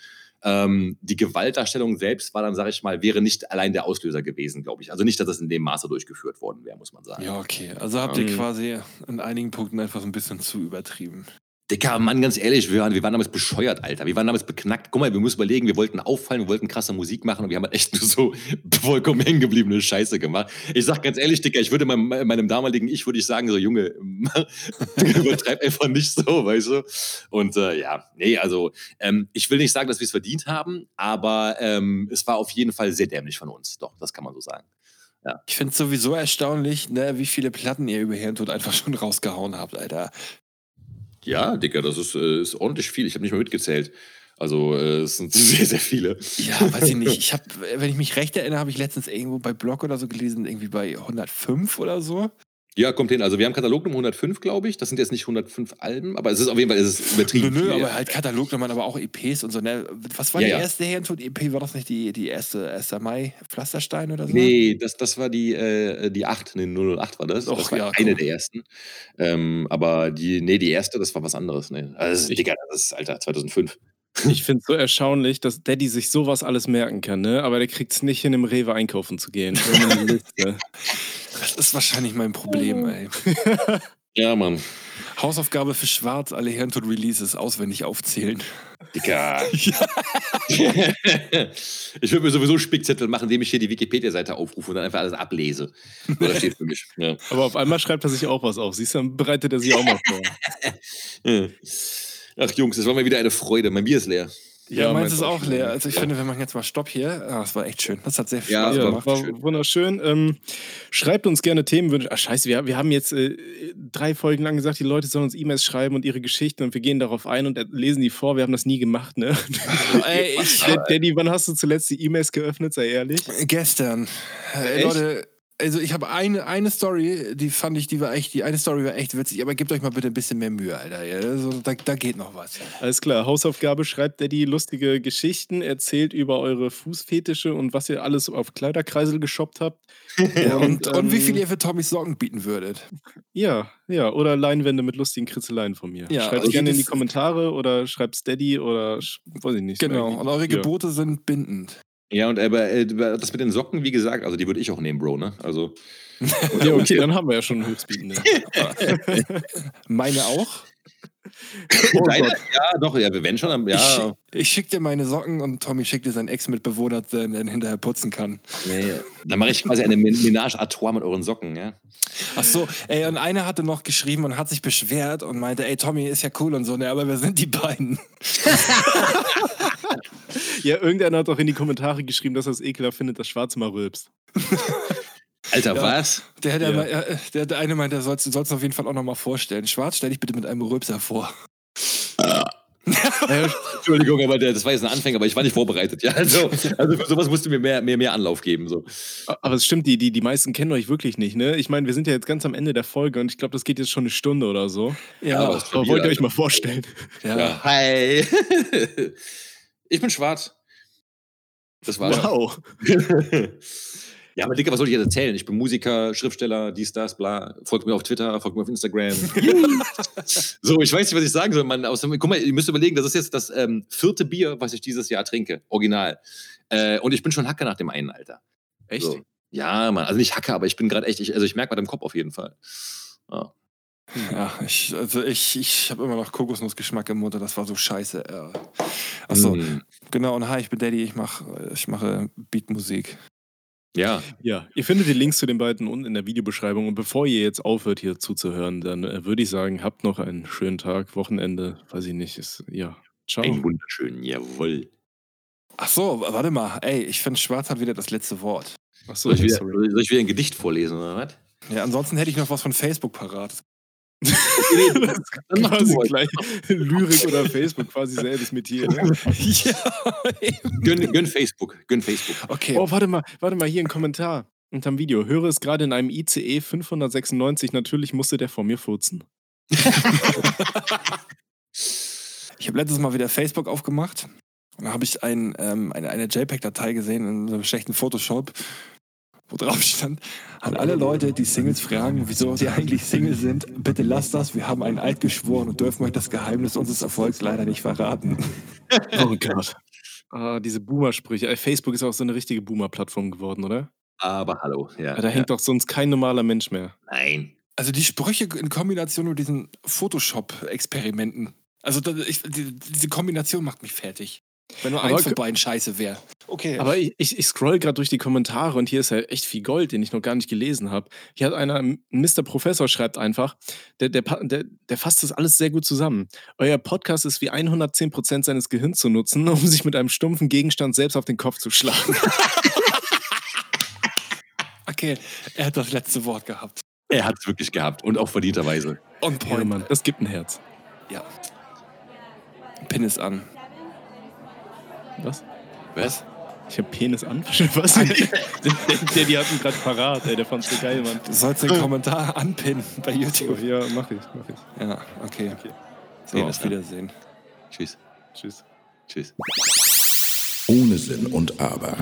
Ähm, die Gewaltdarstellung selbst war dann, sag ich mal, wäre nicht allein der Auslöser gewesen, glaube ich. Also nicht, dass das in dem Maße durchgeführt worden wäre, muss man sagen. Ja, okay. Also habt ihr Mhm. quasi in einigen Punkten einfach so ein bisschen zu übertrieben. Dicker, Mann, ganz ehrlich, wir waren, wir waren damals bescheuert, Alter. Wir waren damals beknackt. Guck mal, wir müssen überlegen, wir wollten auffallen, wir wollten krasse Musik machen und wir haben halt echt nur so vollkommen hängen gebliebene Scheiße gemacht. Ich sag ganz ehrlich, Dicker, ich würde meinem, meinem damaligen Ich, würde ich sagen, so, Junge, übertreib einfach nicht so, weißt du? Und äh, ja, nee, also ähm, ich will nicht sagen, dass wir es verdient haben, aber ähm, es war auf jeden Fall sehr dämlich von uns. Doch, das kann man so sagen. Ich finde es sowieso erstaunlich, ne, wie viele Platten ihr über Hirntod einfach schon rausgehauen habt, Alter. Ja, Dicker, das ist, äh, ist ordentlich viel. Ich habe nicht mal mitgezählt. Also äh, es sind sehr, sehr viele. Ja, weiß ich nicht. Ich habe, wenn ich mich recht erinnere, habe ich letztens irgendwo bei Blog oder so gelesen, irgendwie bei 105 oder so. Ja, kommt hin. Also wir haben Katalognummer 105, glaube ich. Das sind jetzt nicht 105 Alben, aber es ist auf jeden Fall es ist Nö, übertrieben. nö, viel, aber halt Katalognummern, aber auch EPs und so. Ne? Was war Ja, die ja. erste Hirntod-EP? War das nicht die, die erste 1. Mai Pflasterstein oder so? Nee, das, das war die, äh, die 8, nee, 008 war das. Och, das war ja, eine komm. der ersten. Ähm, aber die, nee, die erste, das war was anderes. Nee. Also, das ist, Ich- Digga, das ist, Alter, 2005. Ich finde es so erstaunlich, dass Daddy sich sowas alles merken kann, ne? aber der kriegt es nicht hin, im Rewe einkaufen zu gehen. Das ist wahrscheinlich mein Problem, ey. Ja, Mann. Hausaufgabe für Schwarz, alle Hirntod-Releases auswendig aufzählen. Digga. ich würde mir sowieso Spickzettel machen, indem ich hier die Wikipedia-Seite aufrufe und dann einfach alles ablese. Das steht für mich. Ja. aber auf einmal schreibt er sich auch was auf. Siehst du, dann bereitet er sich auch mal vor. Ja. Ach Jungs, das war mal wieder eine Freude. Mein Bier ist leer. Ja, meins ist auch leer. Also ich Ja. finde, wir machen jetzt mal Stopp hier. Ah, das war echt schön. Das hat sehr viel Ja, Spaß das Ja, gemacht. war schön. wunderschön. Ähm, schreibt uns gerne Themenwünsche. Ach, scheiße, wir, wir haben jetzt äh, drei Folgen lang gesagt, die Leute sollen uns E-Mails schreiben und ihre Geschichten und wir gehen darauf ein und äh, lesen die vor. Wir haben das nie gemacht, ne? Ey, ich, Daddy, wann hast du zuletzt die E-Mails geöffnet? Sei ehrlich. Gestern. Äh? Leute, also ich habe eine, eine Story, die fand ich, die war echt, die eine Story war echt witzig, aber gebt euch mal bitte ein bisschen mehr Mühe, Alter. Ja, also, da, da geht noch was. Alles klar, Hausaufgabe, schreibt Daddy lustige Geschichten, erzählt über eure Fußfetische und was ihr alles auf Kleiderkreisel geshoppt habt. Ja, und, und wie ähm, viel ihr für Tommys Socken bieten würdet. Ja, ja, oder Leinwände mit lustigen Kritzeleien von mir. Ja, schreibt also gerne in die Kommentare oder schreibt Daddy oder weiß ich nicht. Genau. Und eure Ja. Gebote sind bindend. Ja, und aber, äh, das mit den Socken, wie gesagt, also die würde ich auch nehmen, Bro, ne? Also. Ja, okay, dann haben wir ja schon einen Höchstbietende. Meine auch. Deine, ja, doch, ja, wenn schon, ja. Ich, schick- ich schicke dir meine Socken und Tommy schickt dir seinen Ex-Mitbewohner, der den hinterher putzen kann. Nee, dann mache ich quasi eine Men- Ménage à trois mit euren Socken, ja. Ach so, ey, und einer hatte noch geschrieben und hat sich beschwert und meinte, ey, Tommy ist ja cool und so, ne, aber wir sind die beiden. Ja, irgendeiner hat doch in die Kommentare geschrieben, dass er es ekelhaft findet, dass Schwarz mal rülpst. Alter, Ja. was? Der, der, Ja. äh, der, der eine meinte, der soll es auf jeden Fall auch nochmal vorstellen. Schwarz, stell dich bitte mit einem Rülpser vor. Entschuldigung, aber der, das war jetzt ein Anfänger, aber ich war nicht vorbereitet, ja. Also, also für sowas musst du mir mehr, mehr, mehr Anlauf geben. So. Aber es stimmt, die, die, die meisten kennen euch wirklich nicht, ne? Ich meine, wir sind ja jetzt ganz am Ende der Folge und ich glaube, das geht jetzt schon eine Stunde oder so. Ja, aber- ja. Aber wollt ihr euch mal vorstellen? Ja. Hi. ich bin schwarz. Das war's. Wow. ja, aber Dicker, was soll ich jetzt erzählen? Ich bin Musiker, Schriftsteller, dies, das, bla. Folgt mir auf Twitter, folgt mir auf Instagram. so, ich weiß nicht, was ich sagen soll. Man, außer, guck mal, ihr müsst überlegen, das ist jetzt das ähm, vierte Bier, was ich dieses Jahr trinke. Original. Äh, und ich bin schon Hacker nach dem einen, Alter. Echt? So. Ja, Mann. Also nicht Hacker, aber ich bin gerade echt, ich, also ich merke bei dem Kopf auf jeden Fall. Ja. Ja, ich, also ich, ich habe immer noch Kokosnussgeschmack im Mund, und das war so scheiße. Äh. Achso, Mm. genau, und hi, ich bin Daddy, ich mache ich mache Beatmusik. Ja, Ja, ihr findet die Links zu den beiden unten in der Videobeschreibung. Und bevor ihr jetzt aufhört, hier zuzuhören, dann äh, würde ich sagen, habt noch einen schönen Tag, Wochenende, weiß ich nicht. Ist, ja, ciao. ein wunderschön, jawohl. Achso, warte mal, ey, ich finde, Schwarz hat wieder das letzte Wort. Achso, Soll ich, wieder, soll ich wieder ein Gedicht vorlesen, oder was? Ja, ansonsten hätte ich noch was von Facebook parat. Das ist Dann gleich Lyrik oder Facebook, quasi selbes Metier. Ne? ja, Gönn, gönn Facebook, gönn Facebook. okay. Oh, warte mal, warte mal, hier ein Kommentar unterm Video. Höre es gerade in einem ICE 596. Natürlich musste der vor mir furzen. Ich habe letztes Mal wieder Facebook aufgemacht. Und da habe ich ein, ähm, eine, eine JPEG-Datei gesehen in so einem schlechten Photoshop, wo drauf stand, an alle Leute, die Singles fragen, wieso sie eigentlich Single sind, bitte lasst das, wir haben einen Eid geschworen und dürfen euch das Geheimnis unseres Erfolgs leider nicht verraten. Oh Gott. Ah, diese Boomer-Sprüche. Facebook ist auch so eine richtige Boomer-Plattform geworden, oder? Aber hallo, ja. Ja, da hängt doch sonst kein normaler Mensch mehr. Nein. Also die Sprüche in Kombination mit diesen Photoshop-Experimenten. Also da, ich, die, diese Kombination macht mich fertig. Wenn nur Aber eins von beiden scheiße wäre. Okay. Aber ich, ich, ich scroll gerade durch die Kommentare und hier ist halt echt viel Gold, den ich noch gar nicht gelesen habe. Hier hat einer, ein Mr. Professor schreibt einfach, der, der, der, der fasst das alles sehr gut zusammen. Euer Podcast ist wie 110% seines Gehirns zu nutzen, um sich mit einem stumpfen Gegenstand selbst auf den Kopf zu schlagen. okay, er hat das letzte Wort gehabt. Er hat es wirklich gehabt und auch verdienterweise. On Ja, point. Mann, das gibt ein Herz. Ja. Pin ist an. Was? Was? Ich hab Penis an? Was? der, der, die hat ihn gerade parat, ey, der fand's so geil, Mann. Du sollst den Kommentar anpinnen bei YouTube. Ja, mach ich, mach ich. Ja, okay. Okay. So, auf. Wiedersehen. Tschüss. Tschüss. Tschüss. Ohne Sinn und Aber.